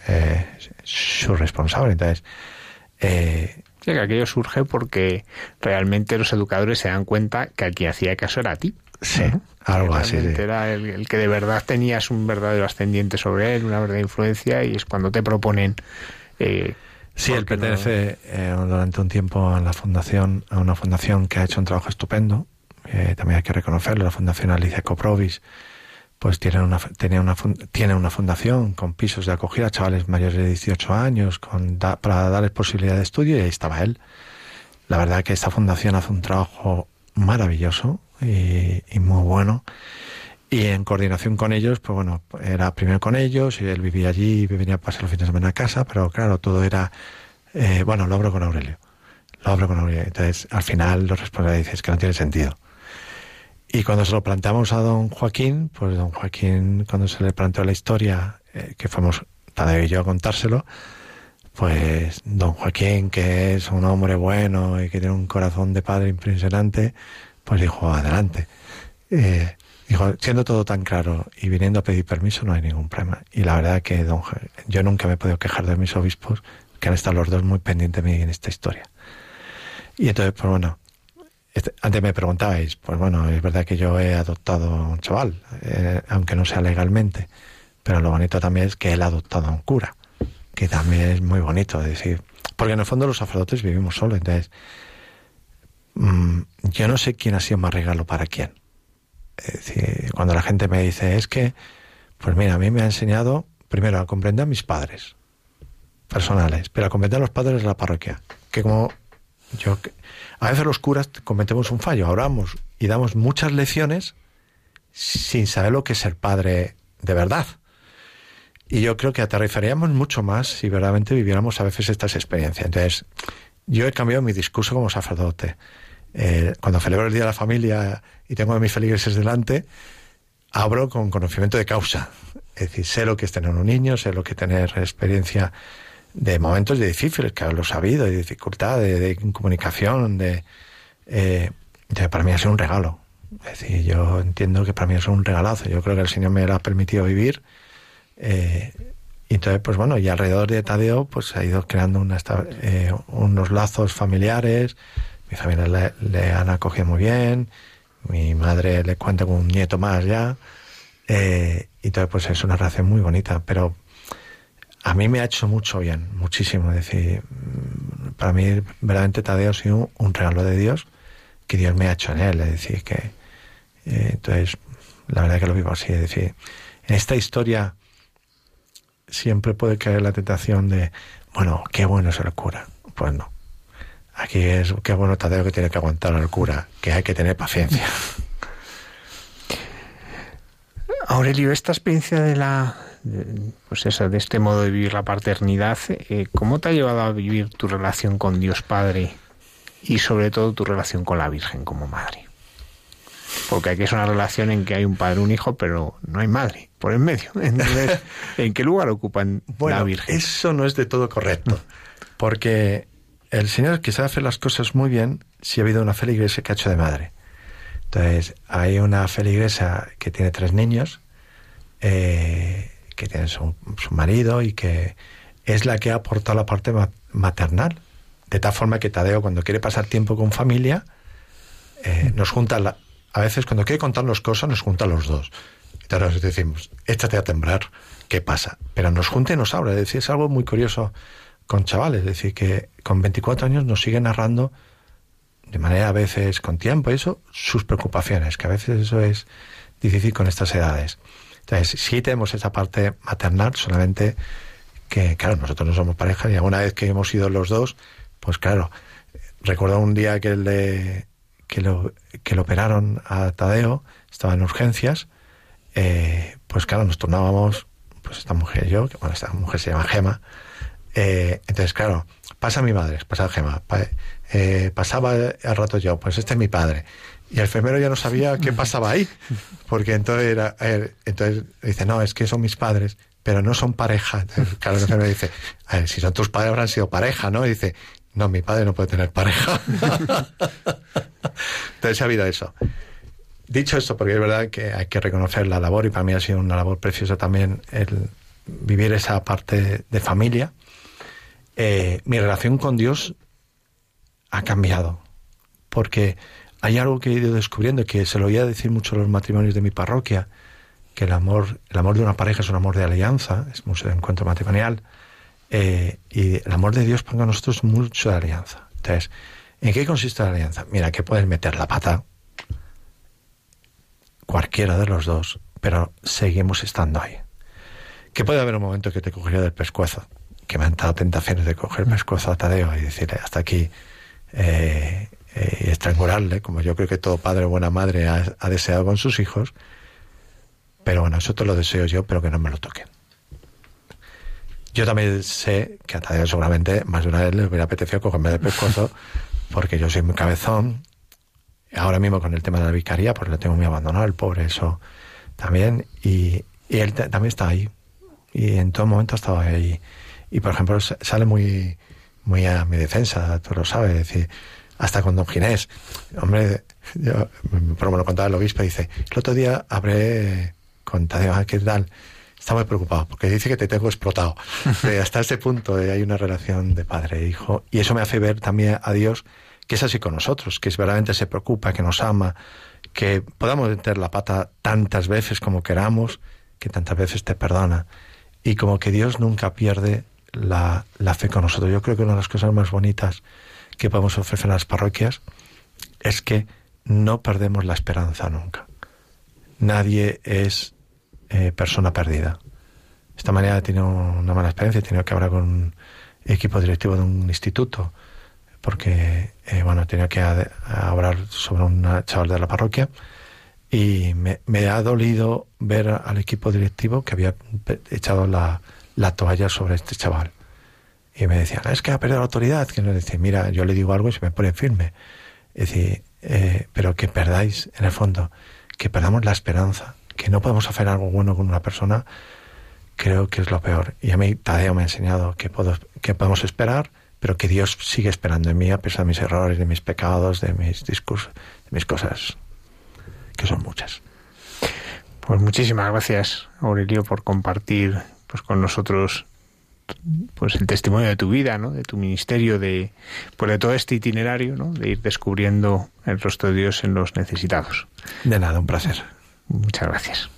E: eh, su responsable. Entonces, eh,
B: que aquello surge porque realmente los educadores se dan cuenta que al que hacía caso era a ti.
E: Sí,
B: ¿no?
E: algo así.
B: Era el, el que de verdad tenías un verdadero ascendiente sobre él, una verdadera influencia, y es cuando te proponen. Eh,
E: Sí, él pertenece eh, durante un tiempo a la fundación, a una fundación que ha hecho un trabajo estupendo. eh, también hay que reconocerlo, la Fundación Alicia Coprovis, pues tiene una, tiene una, tiene una fundación con pisos de acogida a chavales mayores de 18 años con da- para darles posibilidad de estudio y ahí estaba él. La verdad que esta fundación hace un trabajo maravilloso y, muy bueno. Y en coordinación con ellos, pues bueno, era primero con ellos y él vivía allí venía a pasar los fines de semana a casa, pero claro, todo era, eh, bueno, lo abro con Aurelio. Lo abro con Aurelio. Entonces, al final los responsables dices que no tiene sentido. Y cuando se lo planteamos a don Joaquín, pues don Joaquín, cuando se le planteó la historia, eh, que fuimos Tadeo y yo a contárselo, pues don Joaquín, que es un hombre bueno y que tiene un corazón de padre impresionante, pues dijo, adelante. Eh, dijo, siendo todo tan claro y viniendo a pedir permiso, no hay ningún problema. Y la verdad que don, yo nunca me he podido quejar de mis obispos, que han estado los dos muy pendientes de mí en esta historia. Y entonces, pues bueno, este- antes me preguntabais, pues bueno, es verdad que yo he adoptado a un chaval, eh, aunque no sea legalmente, pero lo bonito también es que él ha adoptado a un cura, que también es muy bonito, decir, porque en el fondo los sacerdotes vivimos solos, entonces mm, yo no sé quién ha sido más regalo para quién. Es decir, cuando la gente me dice, es que, pues mira, a mí me ha enseñado primero a comprender a mis padres personales, pero a comprender a los padres de la parroquia, que como yo, a veces los curas cometemos un fallo, oramos y damos muchas lecciones sin saber lo que es ser padre de verdad. Y yo creo que aterrizaríamos mucho más si verdaderamente viviéramos a veces estas experiencias. Entonces, yo he cambiado mi discurso como sacerdote. Eh, cuando celebro el Día de la Familia y tengo a mis feligreses delante, abro con conocimiento de causa. Es decir, sé lo que es tener un niño, sé lo que es tener experiencia de momentos difíciles, que lo he sabido, de dificultad, de, de comunicación, de, eh, de- Para mí ha sido un regalo. Es decir, yo entiendo que para mí es un regalazo. Yo creo que el Señor me lo ha permitido vivir. eh, y entonces, pues bueno, y alrededor de Tadeo, pues ha ido creando una, eh, unos lazos familiares. Mi familia le, han acogido muy bien. Mi madre le cuenta con un nieto más ya. Eh, y entonces, pues es una relación muy bonita. Pero a mí me ha hecho mucho bien, muchísimo. Es decir, mm, para mí, verdaderamente Tadeo ha sido un, un regalo de Dios que Dios me ha hecho en él. Es decir, que. eh, entonces, la verdad que lo vivo así. Es decir, en esta historia siempre puede caer la tentación de, bueno, qué bueno es el cura. Pues no. Aquí es qué bueno Tadeo que tiene que aguantar al cura, que hay que tener paciencia. [laughs]
B: Aurelio, esta experiencia de la, pues eso, de este modo de vivir la paternidad, eh, ¿cómo te ha llevado a vivir tu relación con Dios Padre y sobre todo tu relación con la Virgen como madre? Porque aquí es una relación en que hay un padre, un hijo, pero no hay madre por en medio. [laughs] Entonces, ¿en qué lugar ocupa la Virgen?
E: eso no es de todo correcto, porque el Señor quizá hace las cosas muy bien si ha habido una feligresa que ha hecho de madre. Entonces, hay una feligresa que tiene tres niños, eh, que tiene su, su marido y que es la que ha aportado la parte ma- maternal. De tal forma que Tadeo, cuando quiere pasar tiempo con familia, eh, nos junta, la- a veces cuando quiere contarnos cosas, nos junta los dos. Entonces decimos, échate a temblar, ¿qué pasa? Pero nos junta y nos habla. Es decir, es algo muy curioso con chavales. Es decir, que con 24 años nos sigue narrando de manera a veces con tiempo, eso, sus preocupaciones, que a veces eso es difícil con estas edades. Entonces, sí tenemos esa parte maternal, solamente que, claro, nosotros no somos pareja y alguna vez que hemos ido los dos, pues claro, recuerdo un día que le, que lo, que lo operaron a Tadeo, estaba en urgencias, eh, pues claro, nos turnábamos, pues esta mujer y yo, que bueno, esta mujer se llama Gema, eh, entonces claro, pasa mi madre, pasa Gema, pa- eh, pasaba al rato yo, pues este es mi padre, Y el enfermero ya no sabía qué [laughs] pasaba ahí, porque entonces era, entonces dice, no, es que son mis padres, pero no son pareja. Entonces, claro, el enfermero dice, a ver, si son tus padres habrán sido pareja, ¿no? Y dice, no, mi padre no puede tener pareja. [laughs] entonces ha habido eso. Dicho esto, porque es verdad que hay que reconocer la labor, y para mí ha sido una labor preciosa también el vivir esa parte de familia, eh, mi relación con Dios ha cambiado. Porque hay algo que he ido descubriendo, que se lo oía decir mucho a los matrimonios de mi parroquia, que el amor, el amor de una pareja es un amor de alianza, es mucho de encuentro matrimonial, eh, y el amor de Dios para nosotros mucho de alianza. Entonces, ¿en qué consiste la alianza? Mira, que puedes meter la pata, cualquiera de los dos, pero seguimos estando ahí. Que puede haber un momento que te cogería del pescuezo, que me han dado tentaciones de coger el a Tadeo y decirle hasta aquí eh, eh, estrangularle, como yo creo que todo padre o buena madre ha, deseado con sus hijos. Pero bueno, eso te lo deseo yo, pero que no me lo toquen. Yo también sé que a Tadeo seguramente más de una vez le hubiera apetecido cogerme del pescuezo, porque yo soy muy cabezón, ahora mismo con el tema de la vicaría, pues lo tengo muy abandonado, el pobre, eso también. Y, y él también está ahí. Y en todo momento ha estado ahí. Y por ejemplo, sale muy, muy a mi defensa, tú lo sabes, decir, hasta con don Ginés. Hombre, yo, pero me lo contaba el obispo, dice, el otro día habré con Tadeo, ¿qué tal? Está muy preocupado, porque dice que te tengo explotado. [laughs] hasta ese punto hay una relación de padre e hijo. Y eso me hace ver también a Dios que es así con nosotros, que es verdaderamente se preocupa, que nos ama, que podamos meter la pata tantas veces como queramos, que tantas veces te perdona. Y como que Dios nunca pierde la, fe con nosotros. Yo creo que una de las cosas más bonitas que podemos ofrecer en las parroquias es que no perdemos la esperanza nunca. Nadie es eh, persona perdida. Esta manera he tenido una mala experiencia, he tenido que hablar con un equipo directivo de un instituto porque eh, bueno tenía que hablar sobre un chaval de la parroquia y me, ha dolido ver al equipo directivo que había echado la, la, toalla sobre este chaval. Y me decían, es que ha perdido la autoridad. Que nos dice, mira, yo le digo algo y se me pone firme. Es eh, pero que perdáis, en el fondo, que perdamos la esperanza, que no podemos hacer algo bueno con una persona, creo que es lo peor. Y a mí Tadeo me ha enseñado que, puedo, que podemos esperar, pero que Dios sigue esperando en mí a pesar de mis errores, de mis pecados, de mis discursos, de mis cosas, que son muchas.
B: Pues muchísimas gracias, Aurelio, por compartir pues con nosotros pues el testimonio de tu vida, ¿no? de tu ministerio, de pues de todo este itinerario, ¿no? de ir descubriendo el rostro de Dios en los necesitados.
E: De nada, un placer.
B: Muchas gracias.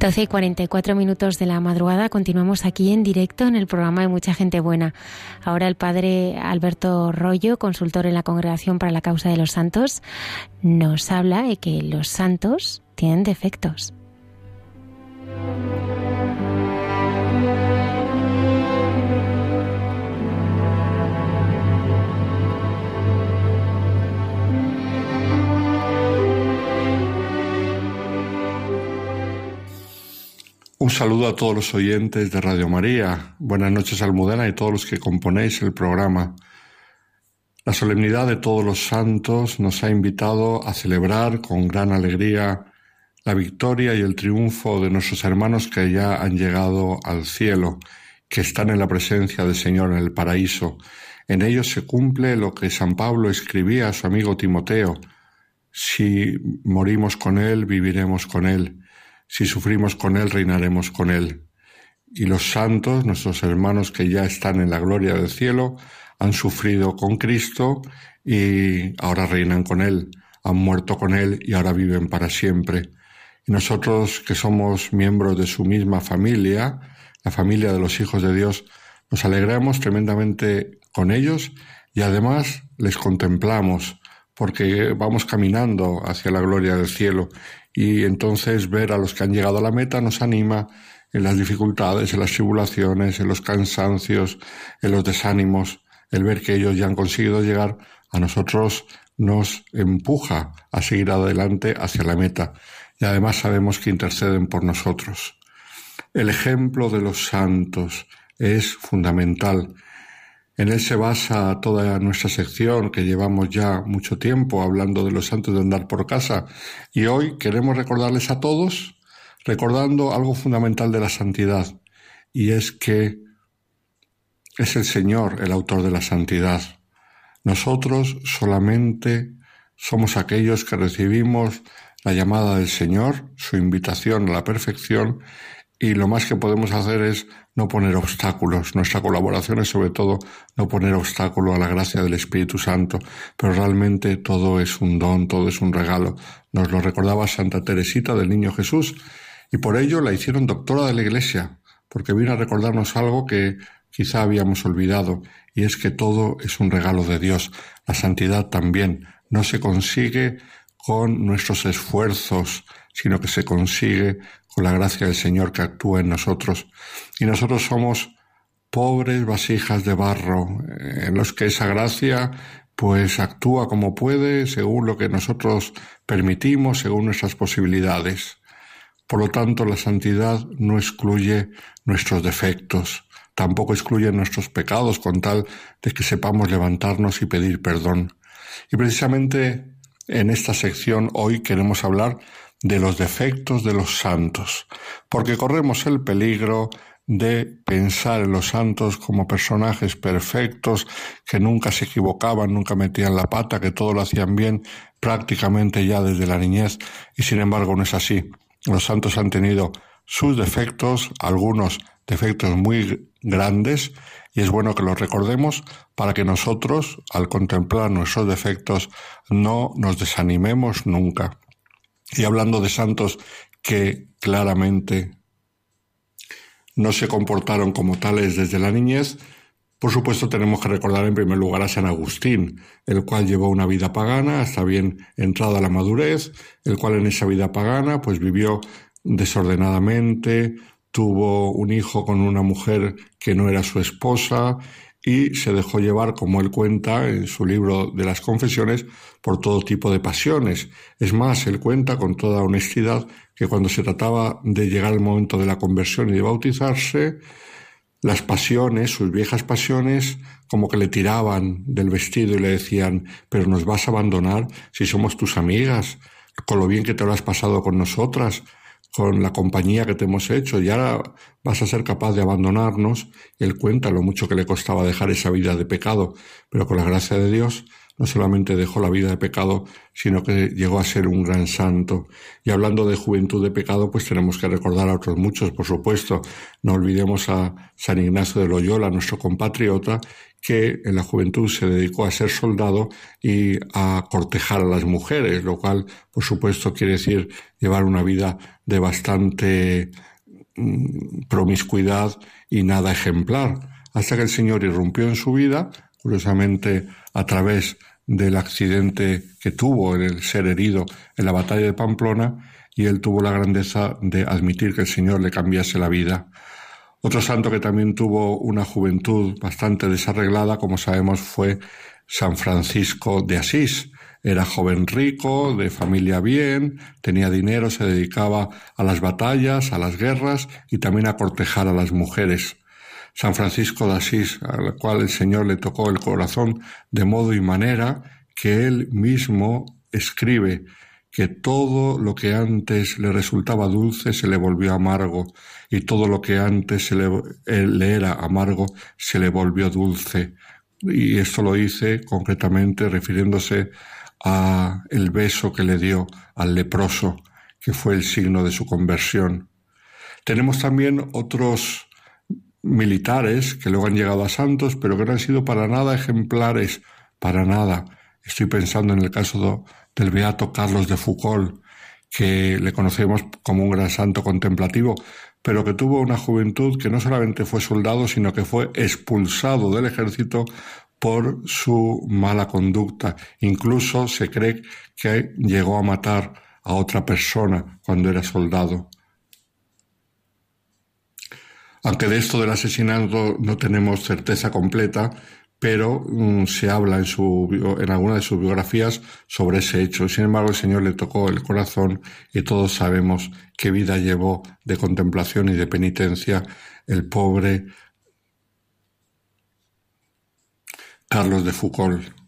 A: 12 y 44 minutos de la madrugada continuamos aquí en directo en el programa de Mucha Gente Buena. Ahora el padre Alberto Rollo, consultor en la Congregación para la Causa de los Santos, nos habla de que los santos tienen defectos.
G: Un saludo a todos los oyentes de Radio María. Buenas noches, Almudena, y todos los que componéis el programa. La solemnidad de todos los santos nos ha invitado a celebrar con gran alegría la victoria y el triunfo de nuestros hermanos que ya han llegado al cielo, que están en la presencia del Señor en el paraíso. En ellos se cumple lo que San Pablo escribía a su amigo Timoteo. Si morimos con Él, viviremos con Él. Si sufrimos con Él, reinaremos con Él. Y los santos, nuestros hermanos que ya están en la gloria del cielo, han sufrido con Cristo y ahora reinan con Él, han muerto con Él y ahora viven para siempre. Y nosotros que somos miembros de su misma familia, la familia de los hijos de Dios, nos alegramos tremendamente con ellos y además les contemplamos porque vamos caminando hacia la gloria del cielo y entonces ver a los que han llegado a la meta nos anima en las dificultades, en las tribulaciones, en los cansancios, en los desánimos, el ver que ellos ya han conseguido llegar a nosotros nos empuja a seguir adelante hacia la meta y además sabemos que interceden por nosotros. El ejemplo de los santos es fundamental en él se basa toda nuestra sección que llevamos ya mucho tiempo hablando de los santos de andar por casa y hoy queremos recordarles a todos recordando algo fundamental de la santidad y es que es el Señor el autor de la santidad. Nosotros solamente somos aquellos que recibimos la llamada del Señor, su invitación a la perfección y lo más que podemos hacer es no poner obstáculos. Nuestra colaboración es sobre todo no poner obstáculo a la gracia del Espíritu Santo, pero realmente todo es un don, todo es un regalo. Nos lo recordaba Santa Teresita del Niño Jesús y por ello la hicieron doctora de la Iglesia, porque vino a recordarnos algo que quizá habíamos olvidado, y es que todo es un regalo de Dios. La santidad también no se consigue con nuestros esfuerzos, sino que se consigue con la gracia del Señor que actúa en nosotros. Y nosotros somos pobres vasijas de barro, en los que esa gracia pues actúa como puede, según lo que nosotros permitimos, según nuestras posibilidades. Por lo tanto, la santidad no excluye nuestros defectos, tampoco excluye nuestros pecados con tal de que sepamos levantarnos y pedir perdón. Y precisamente en esta sección hoy queremos hablar de los defectos de los santos, porque corremos el peligro de pensar en los santos como personajes perfectos que nunca se equivocaban, nunca metían la pata, que todo lo hacían bien prácticamente ya desde la niñez, y sin embargo no es así. Los santos han tenido sus defectos, algunos defectos muy grandes, y es bueno que los recordemos para que nosotros, al contemplar nuestros defectos, no nos desanimemos nunca. Y hablando de santos que claramente no se comportaron como tales desde la niñez, por supuesto tenemos que recordar en primer lugar a San Agustín, el cual llevó una vida pagana hasta bien entrada la madurez, el cual en esa vida pagana pues vivió desordenadamente, tuvo un hijo con una mujer que no era su esposa y se dejó llevar, como él cuenta en su libro de las confesiones, por todo tipo de pasiones. Es más, él cuenta con toda honestidad que cuando se trataba de llegar al momento de la conversión y de bautizarse, las pasiones, sus viejas pasiones, como que le tiraban del vestido y le decían, pero nos vas a abandonar si somos tus amigas, con lo bien que te lo has pasado con nosotras, con la compañía que te hemos hecho y ahora vas a ser capaz de abandonarnos. Él cuenta lo mucho que le costaba dejar esa vida de pecado, pero con la gracia de Dios no solamente dejó la vida de pecado, sino que llegó a ser un gran santo. Y hablando de juventud de pecado, pues tenemos que recordar a otros muchos, por supuesto. No olvidemos a San Ignacio de Loyola, nuestro compatriota, que en la juventud se dedicó a ser soldado y a cortejar a las mujeres, lo cual, por supuesto, quiere decir llevar una vida de bastante mm, promiscuidad y nada ejemplar, hasta que el Señor irrumpió en su vida, curiosamente a través del accidente que tuvo en el ser herido en la batalla de Pamplona, y él tuvo la grandeza de admitir que el Señor le cambiase la vida. Otro santo que también tuvo una juventud bastante desarreglada, como sabemos, fue San Francisco de Asís. Era joven rico, de familia bien, tenía dinero, se dedicaba a las batallas, a las guerras y también a cortejar a las mujeres. San Francisco de Asís, al cual el Señor le tocó el corazón de modo y manera que él mismo escribe que todo lo que antes le resultaba dulce se le volvió amargo, y todo lo que antes eh, le, era amargo se le volvió dulce. Y esto lo hice concretamente refiriéndose a el beso que le dio al leproso, que fue el signo de su conversión. Tenemos también otros militares que luego han llegado a santos, pero que no han sido para nada ejemplares, para nada. Estoy pensando en el caso del beato Carlos de Foucault, que le conocemos como un gran santo contemplativo, pero que tuvo una juventud que no solamente fue soldado, sino que fue expulsado del ejército por su mala conducta. Incluso se cree que llegó a matar a otra persona cuando era soldado. Aunque de esto del asesinato no tenemos certeza completa, pero mm, se habla en, su, en alguna de sus biografías sobre ese hecho. Sin embargo, el Señor le tocó el corazón y todos sabemos qué vida llevó de contemplación y de penitencia el pobre Carlos de Foucault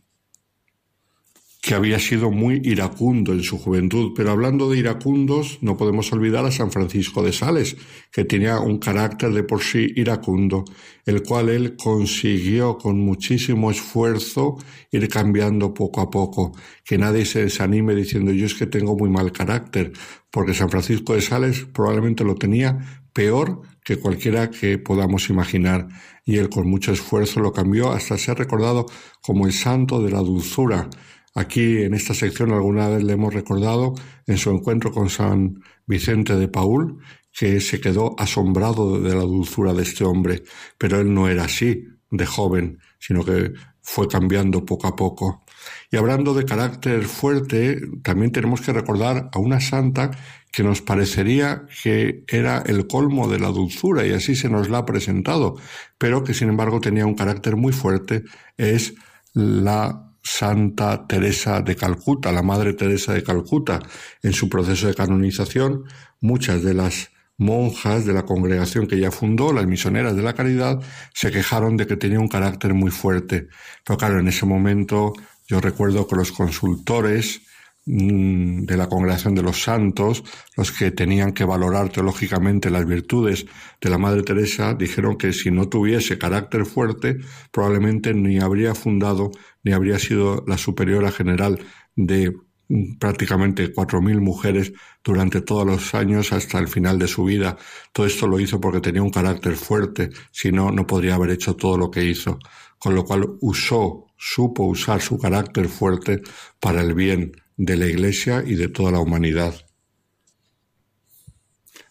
G: que había sido muy iracundo en su juventud. Pero hablando de iracundos, no podemos olvidar a San Francisco de Sales, que tenía un carácter de por sí iracundo, el cual él consiguió con muchísimo esfuerzo ir cambiando poco a poco. Que nadie se desanime diciendo yo es que tengo muy mal carácter, porque San Francisco de Sales probablemente lo tenía peor que cualquiera que podamos imaginar, y él con mucho esfuerzo lo cambió hasta ser recordado como el santo de la dulzura, Aquí en esta sección alguna vez le hemos recordado en su encuentro con San Vicente de Paul, que se quedó asombrado de la dulzura de este hombre, pero él no era así de joven, sino que fue cambiando poco a poco. Y hablando de carácter fuerte, también tenemos que recordar a una santa que nos parecería que era el colmo de la dulzura y así se nos la ha presentado, pero que sin embargo tenía un carácter muy fuerte, es la Santa Teresa de Calcuta, la Madre Teresa de Calcuta. En su proceso de canonización, muchas de las monjas de la congregación que ella fundó, las misioneras de la caridad, se quejaron de que tenía un carácter muy fuerte. Pero claro, en ese momento yo recuerdo que los consultores de la congregación de los santos, los que tenían que valorar teológicamente las virtudes de la Madre Teresa, dijeron que si no tuviese carácter fuerte, probablemente ni habría fundado ni habría sido la superiora general de mm, prácticamente cuatro mil mujeres durante todos los años hasta el final de su vida. Todo esto lo hizo porque tenía un carácter fuerte, si no, no podría haber hecho todo lo que hizo. Con lo cual usó, supo usar su carácter fuerte para el bien de la Iglesia y de toda la humanidad.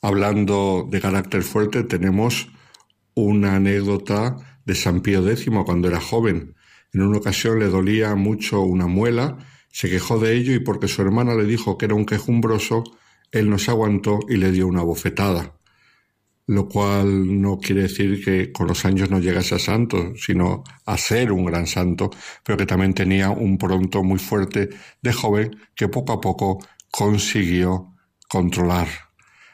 G: Hablando de carácter fuerte, tenemos una anécdota de San Pío X cuando era joven. En una ocasión le dolía mucho una muela, se quejó de ello y porque su hermana le dijo que era un quejumbroso, él no se aguantó y le dio una bofetada lo cual no quiere decir que con los años no llegase a santo, sino a ser un gran santo, pero que también tenía un pronto muy fuerte de joven que poco a poco consiguió controlar.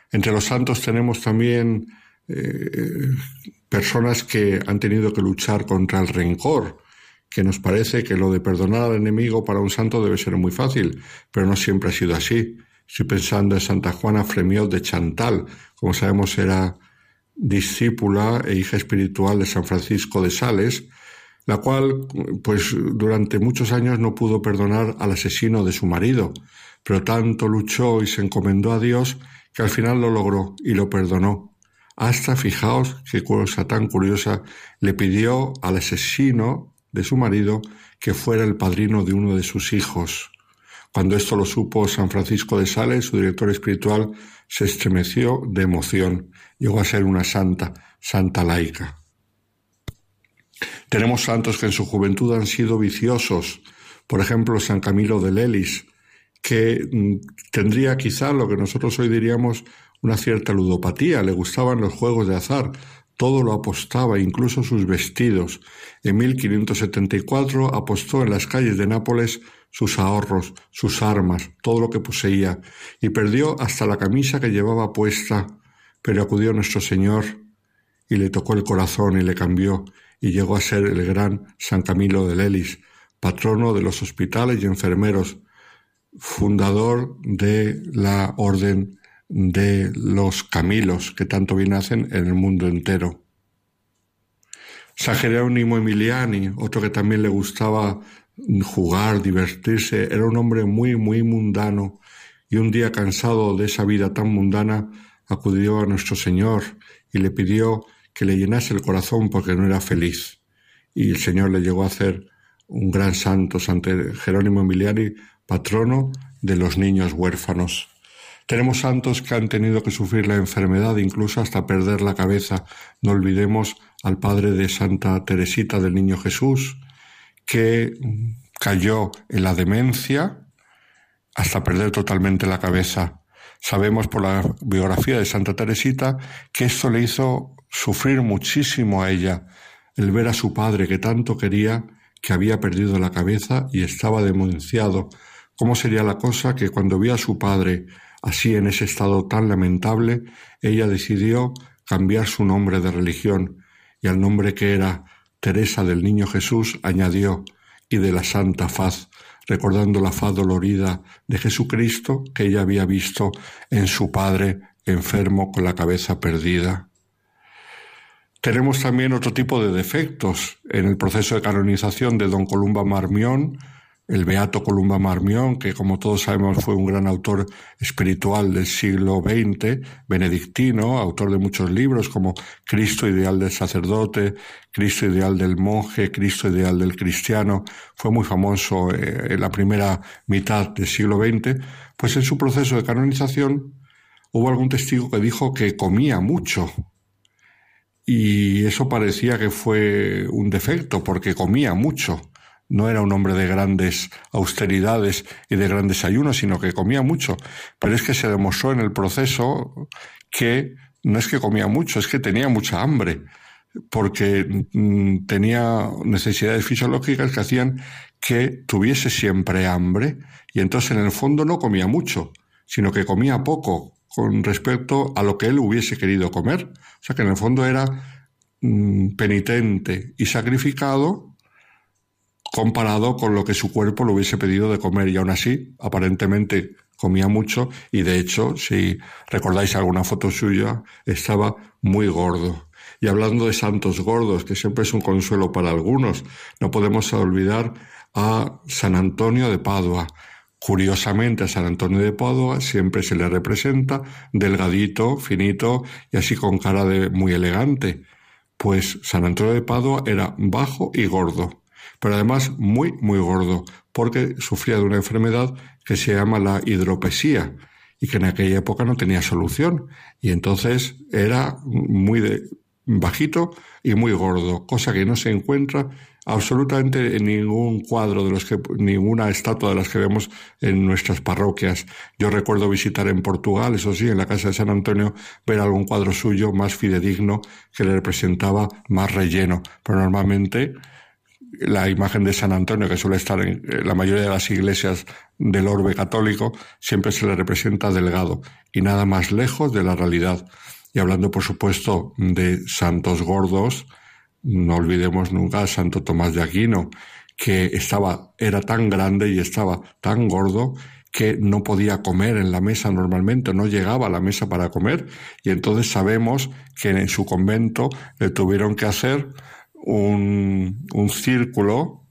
G: Entre los santos tenemos también eh, personas que han tenido que luchar contra el rencor, que nos parece que lo de perdonar al enemigo para un santo debe ser muy fácil, pero no siempre ha sido así. Estoy pensando en Santa Juana Fremiot de Chantal, como sabemos era discípula e hija espiritual de San Francisco de Sales, la cual, pues durante muchos años no pudo perdonar al asesino de su marido, pero tanto luchó y se encomendó a Dios que al final lo logró y lo perdonó. Hasta, fijaos qué cosa tan curiosa, le pidió al asesino de su marido que fuera el padrino de uno de sus hijos. Cuando esto lo supo San Francisco de Sales, su director espiritual, se estremeció de emoción. Llegó a ser una santa, santa laica. Tenemos santos que en su juventud han sido viciosos. Por ejemplo, San Camilo de Lelis, que mm, tendría quizá lo que nosotros hoy diríamos una cierta ludopatía, le gustaban los juegos de azar, todo lo apostaba, incluso sus vestidos. En 1574 apostó en las calles de Nápoles sus ahorros, sus armas, todo lo que poseía, y perdió hasta la camisa que llevaba puesta, pero acudió nuestro Señor y le tocó el corazón y le cambió, y llegó a ser el gran San Camilo de Lelis, patrono de los hospitales y enfermeros, fundador de la orden de los Camilos, que tanto bien hacen en el mundo entero. San Jerónimo Emiliani, otro que también le gustaba jugar, divertirse, era un hombre muy, muy mundano, y un día cansado de esa vida tan mundana, acudió a nuestro Señor y le pidió que le llenase el corazón porque no era feliz. Y el Señor le llegó a hacer un gran santo, San Jerónimo Emiliani, patrono de los niños huérfanos. Tenemos santos que han tenido que sufrir la enfermedad, incluso hasta perder la cabeza. No olvidemos al padre de Santa Teresita del Niño Jesús, que cayó en la demencia hasta perder totalmente la cabeza. Sabemos por la biografía de Santa Teresita que esto le hizo sufrir muchísimo a ella, el ver a su padre que tanto quería, que había perdido la cabeza y estaba denunciado. ¿Cómo sería la cosa que cuando vio a su padre Así, en ese estado tan lamentable, ella decidió cambiar su nombre de religión y al nombre que era Teresa del Niño Jesús añadió y de la Santa Faz, recordando la faz dolorida de Jesucristo que ella había visto en su Padre enfermo con la cabeza perdida. Tenemos también otro tipo de defectos en el proceso de canonización de don Columba Marmión, el Beato Columba Marmión, que como todos sabemos fue un gran autor espiritual del siglo XX, benedictino, autor de muchos libros como Cristo ideal del sacerdote, Cristo ideal del monje, Cristo ideal del cristiano, fue muy famoso eh, en la primera mitad del siglo XX, pues en su proceso de canonización hubo algún testigo que dijo que comía mucho. Y eso parecía que fue un defecto, porque comía mucho no era un hombre de grandes austeridades y de grandes ayunos, sino que comía mucho. Pero es que se demostró en el proceso que no es que comía mucho, es que tenía mucha hambre, porque mm, tenía necesidades fisiológicas que hacían que tuviese siempre hambre y entonces en el fondo no comía mucho, sino que comía poco con respecto a lo que él hubiese querido comer. O sea que en el fondo era mm, penitente y sacrificado comparado con lo que su cuerpo le hubiese pedido de comer y aún así aparentemente comía mucho y de hecho si recordáis alguna foto suya estaba muy gordo. Y hablando de santos gordos, que siempre es un consuelo para algunos, no podemos olvidar a San Antonio de Padua. Curiosamente a San Antonio de Padua siempre se le representa delgadito, finito y así con cara de muy elegante. Pues San Antonio de Padua era bajo y gordo pero además muy, muy gordo, porque sufría de una enfermedad que se llama la hidropesía y que en aquella época no tenía solución. Y entonces era muy bajito y muy gordo, cosa que no se encuentra absolutamente en ningún cuadro de los que, ninguna estatua de las que vemos en nuestras parroquias. Yo recuerdo visitar en Portugal, eso sí, en la casa de San Antonio, ver algún cuadro suyo más fidedigno que le representaba más relleno, pero normalmente la imagen de San Antonio, que suele estar en la mayoría de las iglesias del orbe católico, siempre se le representa delgado y nada más lejos de la realidad. Y hablando, por supuesto, de santos gordos, no olvidemos nunca a Santo Tomás de Aquino, que estaba, era tan grande y estaba tan gordo que no podía comer en la mesa normalmente, no llegaba a la mesa para comer, y entonces sabemos que en su convento le tuvieron que hacer un, un círculo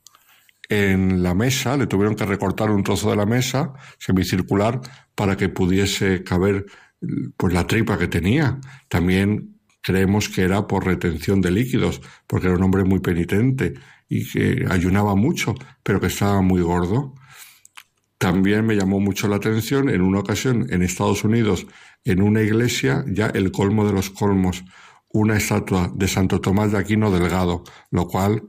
G: en la mesa, le tuvieron que recortar un trozo de la mesa semicircular para que pudiese caber pues la tripa que tenía. También creemos que era por retención de líquidos, porque era un hombre muy penitente y que ayunaba mucho, pero que estaba muy gordo. También me llamó mucho la atención en una ocasión en Estados Unidos, en una iglesia, ya el colmo de los colmos, una estatua de Santo Tomás de Aquino Delgado, lo cual,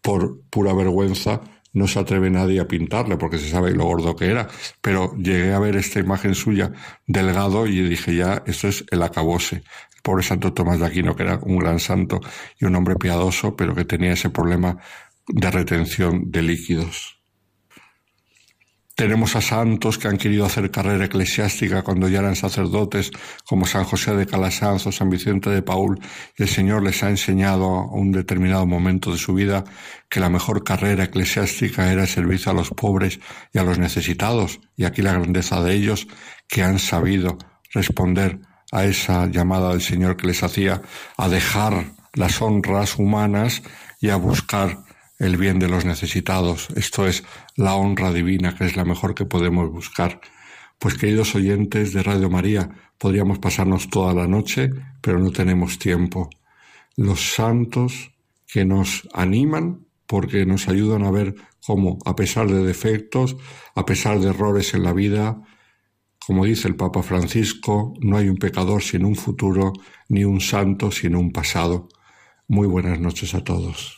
G: por pura vergüenza, no se atreve nadie a pintarle porque se sabe lo gordo que era. Pero llegué a ver esta imagen suya delgado y dije ya, esto es el acabose. El pobre Santo Tomás de Aquino, que era un gran santo y un hombre piadoso, pero que tenía ese problema de retención de líquidos. Tenemos a santos que han querido hacer carrera eclesiástica cuando ya eran sacerdotes, como San José de Calasanz o San Vicente de Paul, y el Señor les ha enseñado a un determinado momento de su vida que la mejor carrera eclesiástica era el servicio a los pobres y a los necesitados, y aquí la grandeza de ellos que han sabido responder a esa llamada del Señor que les hacía a dejar las honras humanas y a buscar el bien de los necesitados. Esto es la honra divina, que es la mejor que podemos buscar. Pues queridos oyentes de Radio María, podríamos pasarnos toda la noche, pero no tenemos tiempo. Los santos que nos animan porque nos ayudan a ver cómo, a pesar de defectos, a pesar de errores en la vida, como dice el Papa Francisco, no hay un pecador sin un futuro, ni un santo sin un pasado. Muy buenas noches a todos.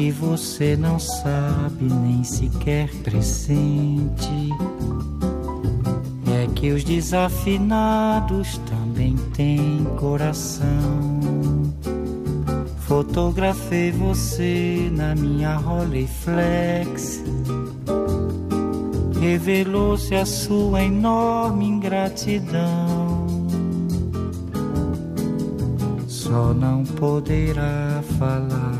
H: que você não sabe nem sequer pressente é que os desafinados também têm coração. Fotografei você na minha Rolleiflex. Revelou-se a sua enorme ingratidão. Só não poderá falar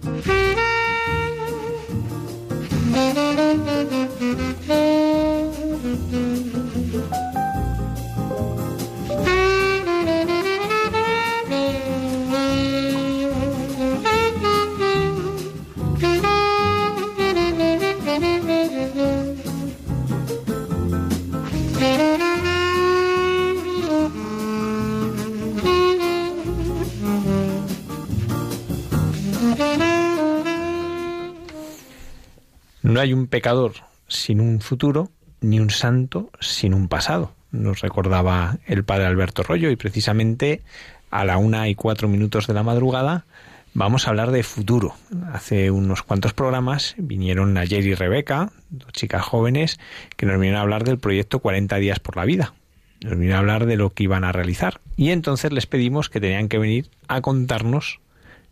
B: Pecador sin un futuro, ni un santo sin un pasado. Nos recordaba el padre Alberto Rollo y precisamente a la una y cuatro minutos de la madrugada Vamos a hablar de futuro. Hace unos cuantos programas vinieron ayer y Rebeca, dos chicas jóvenes, que nos vinieron a hablar del proyecto 40 días por la vida. Nos vinieron a hablar de lo que iban a realizar. Y entonces les pedimos que tenían que venir a contarnos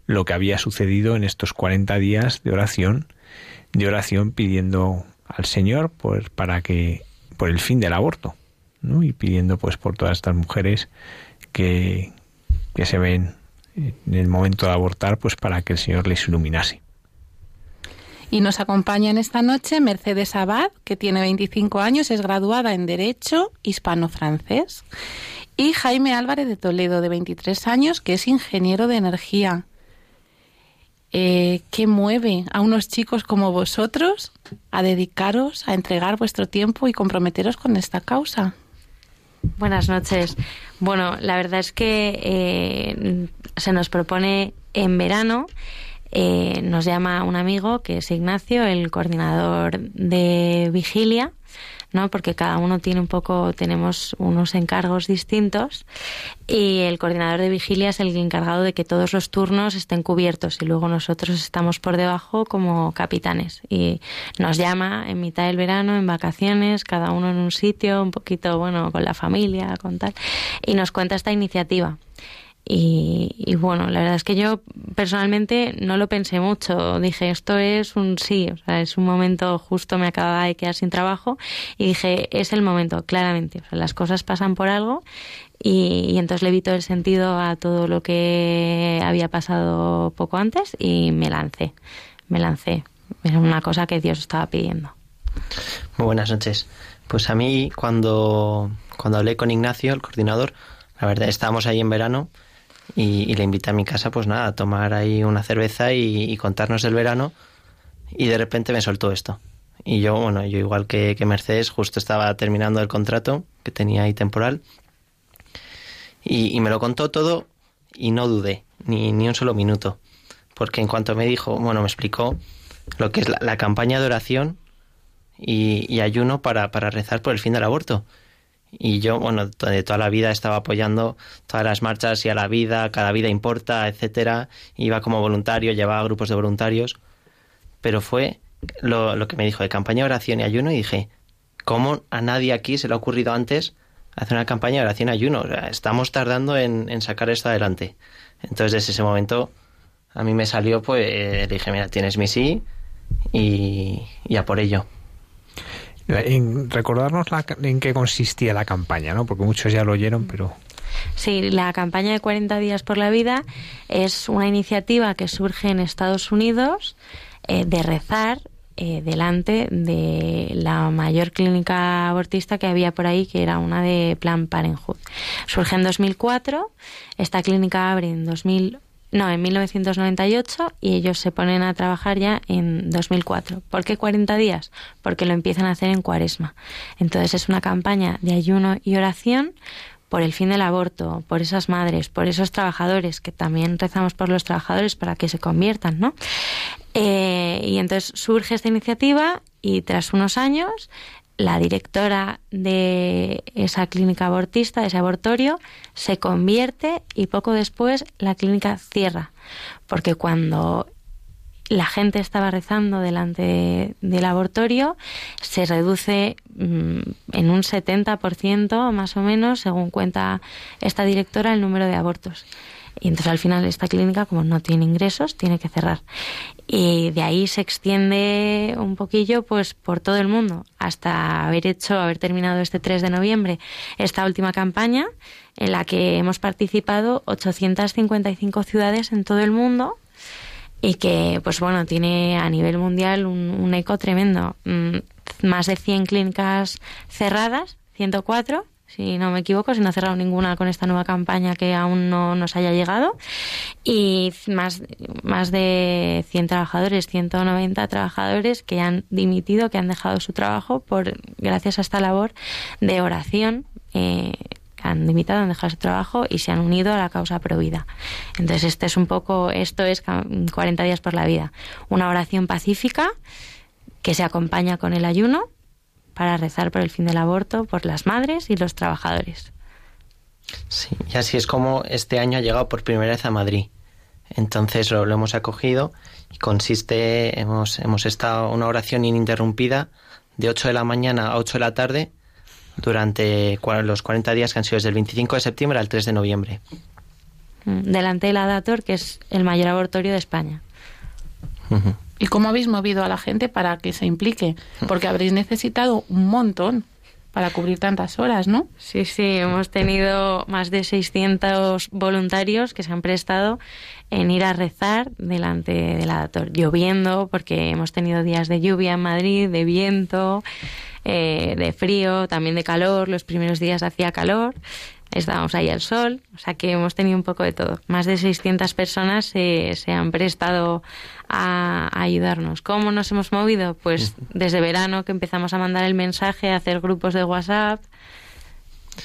B: lo que había sucedido en estos 40 días de oración, de oración pidiendo al Señor por, para que por el fin del aborto, ¿no? Y pidiendo pues por todas estas mujeres que, que se ven en el momento de abortar, pues para que el Señor les iluminase.
C: Y nos acompaña en esta noche Mercedes Abad, que tiene 25 años, es graduada en Derecho Hispano-Francés, y Jaime Álvarez de Toledo, de 23 años, que es ingeniero de energía. Eh, ¿Qué mueve a unos chicos como vosotros a dedicaros, a entregar vuestro tiempo y comprometeros con esta causa?
D: Buenas noches. Bueno, la verdad es que eh, se nos propone en verano, eh, nos llama un amigo que es Ignacio, el coordinador de vigilia, ¿no? Porque cada uno tiene un poco, tenemos unos encargos distintos y el coordinador de vigilia es el encargado de que todos los turnos estén cubiertos y luego nosotros estamos por debajo como capitanes y nos llama en mitad del verano, en vacaciones, cada uno en un sitio, un poquito, bueno, con la familia, con tal, y nos cuenta esta iniciativa. Y, bueno, la verdad es que yo personalmente no lo pensé mucho. Dije, esto es un sí, o sea, es un momento justo, me acababa de quedar sin trabajo y dije, es el momento, claramente. O sea, las cosas pasan por algo y, entonces le vi todo el sentido a todo lo que había pasado poco antes y me lancé, me lancé. Era una cosa que Dios estaba pidiendo.
I: Muy buenas noches. Pues a mí cuando, cuando hablé con Ignacio, el coordinador, la verdad estábamos ahí en verano y, le invité a mi casa, pues nada, a tomar ahí una cerveza y, contarnos del verano y de repente me soltó esto. Y yo, bueno, yo igual que, Mercedes, justo estaba terminando el contrato que tenía ahí temporal y, me lo contó todo y no dudé, ni, ni un solo minuto. Porque en cuanto me dijo, bueno, me explicó lo que es la, campaña de oración y, ayuno para, para rezar por el fin del aborto. Y yo, bueno, de toda la vida estaba apoyando todas las marchas y a la vida, cada vida importa, etcétera. Iba como voluntario, llevaba grupos de voluntarios. Pero fue lo, lo que me dijo de campaña de oración y ayuno y dije, ¿cómo a nadie aquí se le ha ocurrido antes hacer una campaña de oración y ayuno? estamos tardando en, en sacar esto adelante. Entonces, desde ese momento, a mí me salió, pues, dije, mira, tienes mi sí y, y a por ello.
B: En recordarnos en qué consistía la campaña, ¿no? Porque muchos ya lo oyeron, pero
D: Sí, la campaña de 40 días por la vida es una iniciativa que surge en Estados Unidos eh, de rezar eh, delante de la mayor clínica abortista que había por ahí, que era una de Plan Parenthood. Surge en 2004, esta clínica abre en 2000 no, en 1998 y ellos se ponen a trabajar ya en 2004. ¿Por qué 40 días? Porque lo empiezan a hacer en cuaresma. Entonces es una campaña de ayuno y oración por el fin del aborto, por esas madres, por esos trabajadores, que también rezamos por los trabajadores para que se conviertan, ¿no? Eh, y entonces surge esta iniciativa y tras unos años la directora de esa clínica abortista, de ese abortorio, se convierte y poco después la clínica cierra. Porque cuando la gente estaba rezando delante del abortorio, se reduce mm, en un 70% más o menos, según cuenta esta directora, el número de abortos. Y entonces al final esta clínica, como no tiene ingresos, tiene que cerrar. Y de ahí se extiende un poquillo pues por todo el mundo, hasta haber hecho, haber terminado este 3 de noviembre esta última campaña en la que hemos participado 855 ciudades en todo el mundo y que pues bueno tiene a nivel mundial un, un eco tremendo mm, más de 100 clínicas cerradas 104 si no me equivoco, si no ha cerrado ninguna con esta nueva campaña que aún no nos haya llegado. Y más, más de 100 trabajadores, 190 trabajadores que han dimitido, que han dejado su trabajo por gracias a esta labor de oración. Eh, han dimitido, han dejado su trabajo y se han unido a la causa provida. Entonces, este es un poco, esto es 40 días por la vida. Una oración pacífica que se acompaña con el ayuno para rezar por el fin del aborto, por las madres y los trabajadores.
I: Sí, y así es como este año ha llegado por primera vez a Madrid. Entonces lo, lo hemos acogido y consiste, hemos, hemos estado una oración ininterrumpida de 8 de la mañana a 8 de la tarde durante los 40 días que han sido desde el 25 de septiembre al 3 de noviembre.
D: Mm, Delante del Adator, que es el mayor abortorio de España.
I: Ujú.
C: ¿Y cómo habéis movido a la gente para que se implique? Porque habréis necesitado un montón para cubrir tantas horas, ¿no?
D: Sí, sí, hemos tenido más de 600 voluntarios que se han prestado en ir a rezar delante del Adator, lloviendo, porque hemos tenido días de lluvia en Madrid, de viento, eh, de frío, también de calor. Los primeros días hacía calor, estábamos ahí al sol, o sea que hemos tenido un poco de todo. Más de 600 personas se, se han prestado a, a ayudarnos. ¿Cómo nos hemos movido? Pues desde verano que empezamos a mandar el mensaje, a hacer grupos de WhatsApp,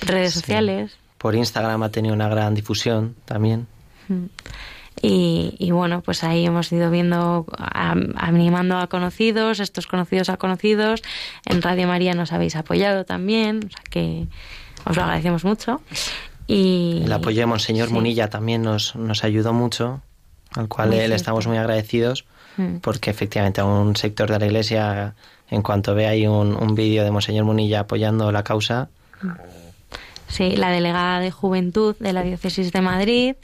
D: redes
I: Sí.
D: sociales.
I: Por Instagram ha tenido una gran difusión también.
D: Y, y bueno, pues ahí hemos ido viendo, animando a conocidos, estos conocidos a conocidos. En Radio María nos habéis apoyado también, o sea que os lo agradecemos mucho. Y
I: El apoyo de Monseñor
D: sí.
I: Munilla también nos, nos ayudó mucho, al cual
D: Muy
I: le
D: cierto.
I: estamos muy agradecidos,
D: Mm.
I: porque efectivamente a un sector de la Iglesia, en cuanto ve ahí un, un vídeo de Monseñor Munilla apoyando la causa,
D: Sí, la delegada de Juventud de la Diócesis de Madrid,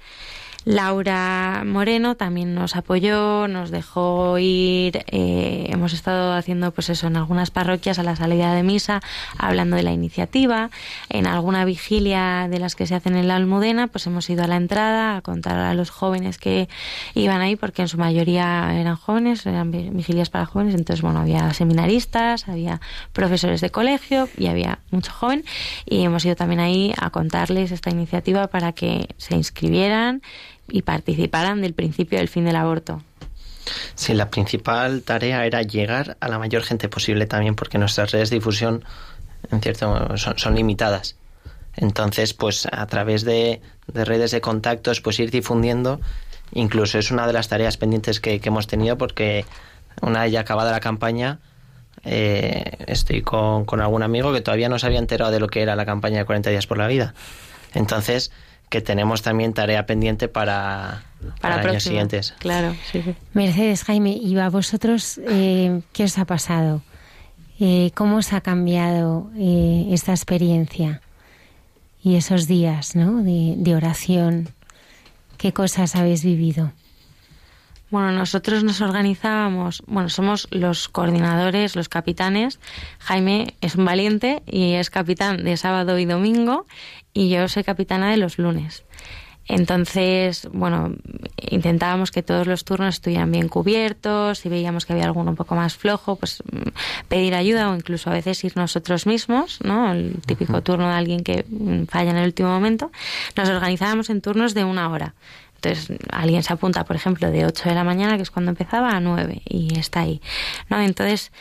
D: Laura Moreno, también nos apoyó, nos dejó ir. eh, hemos estado haciendo, pues eso, en algunas parroquias a la salida de misa, hablando de la iniciativa. En alguna vigilia de las que se hacen en la Almudena, pues hemos ido a la entrada a contar a los jóvenes que iban ahí, porque en su mayoría eran jóvenes, eran vi- vigilias para jóvenes. Entonces, bueno, había seminaristas, había profesores de colegio y había mucho joven. Y hemos ido también ahí a contarles esta iniciativa para que se inscribieran y participaran del principio del fin del aborto.
I: Sí, la principal tarea era llegar a la mayor gente posible también, porque nuestras redes de difusión, en cierto, son, son limitadas. Entonces, pues a través de, de redes de contactos, pues ir difundiendo, incluso es una de las tareas pendientes que, que hemos tenido, porque una vez ya acabada la campaña, eh, estoy con, con algún amigo que todavía no se había enterado de lo que era la campaña de 40 días por la vida. Entonces, que tenemos también tarea pendiente para, para, años siguientes.
D: Claro, sí, sí.
A: Mercedes, Jaime, ¿y a vosotros eh, qué os ha pasado? Eh, ¿Cómo os ha cambiado eh, esta experiencia y esos días ¿no? de, de oración? ¿Qué cosas habéis vivido?
D: Bueno, nosotros nos organizábamos, bueno, somos los coordinadores, los capitanes. Jaime es un valiente y es capitán de sábado y domingo y yo soy capitana de los lunes. Entonces, bueno, intentábamos que todos los turnos estuvieran bien cubiertos, si veíamos que había alguno un poco más flojo, pues mm, pedir ayuda o incluso a veces ir nosotros mismos, ¿no? El típico turno de alguien que falla en el último momento. Nos organizábamos en turnos de una hora. Entonces, alguien se apunta, por ejemplo, de 8 de la mañana, que es cuando empezaba, a 9 y está ahí. ¿no? Entonces,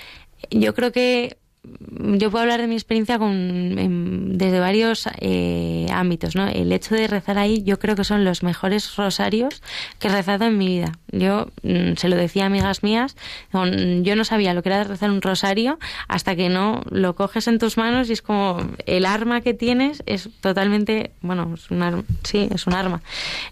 D: yo creo que yo puedo hablar de mi experiencia con, en- desde varios eh, ámbitos, ¿no? El hecho de rezar ahí, yo creo que son los mejores rosarios que he rezado en mi vida. Yo mm, se lo decía a amigas mías, yo no sabía lo que era rezar un rosario hasta que no lo coges en tus manos y es como el arma que tienes es totalmente, bueno, es un arma, sí, es un arma.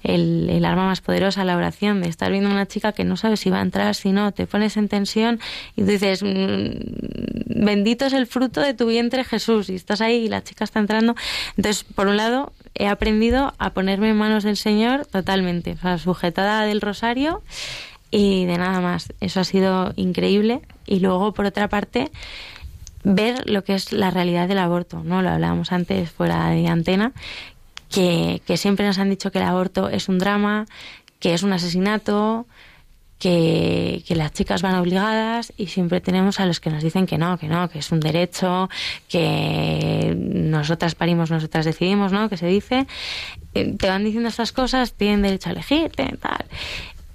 D: El, arma más poderosa, la oración, de estar viendo a una chica que no sabes si va a entrar, si no, te pones en tensión y tú dices, mm, es el fruto de tu vientre Jesús, y estás ahí y la chica está entrando. Entonces, por un lado, he aprendido a ponerme en manos del Señor totalmente, o sea, sujetada del rosario y de nada más. Eso ha sido increíble. Y luego, por otra parte, ver lo que es la realidad del aborto, ¿no? Lo hablábamos antes fuera de antena, que, que siempre nos han dicho que el aborto es un drama, que es un asesinato, que, que las chicas van obligadas y siempre tenemos a los que nos dicen que no, que no, que es un derecho, que nosotras parimos, nosotras decidimos, ¿no? Que se dice. Eh, Te van diciendo estas cosas, tienen derecho a elegir, tal.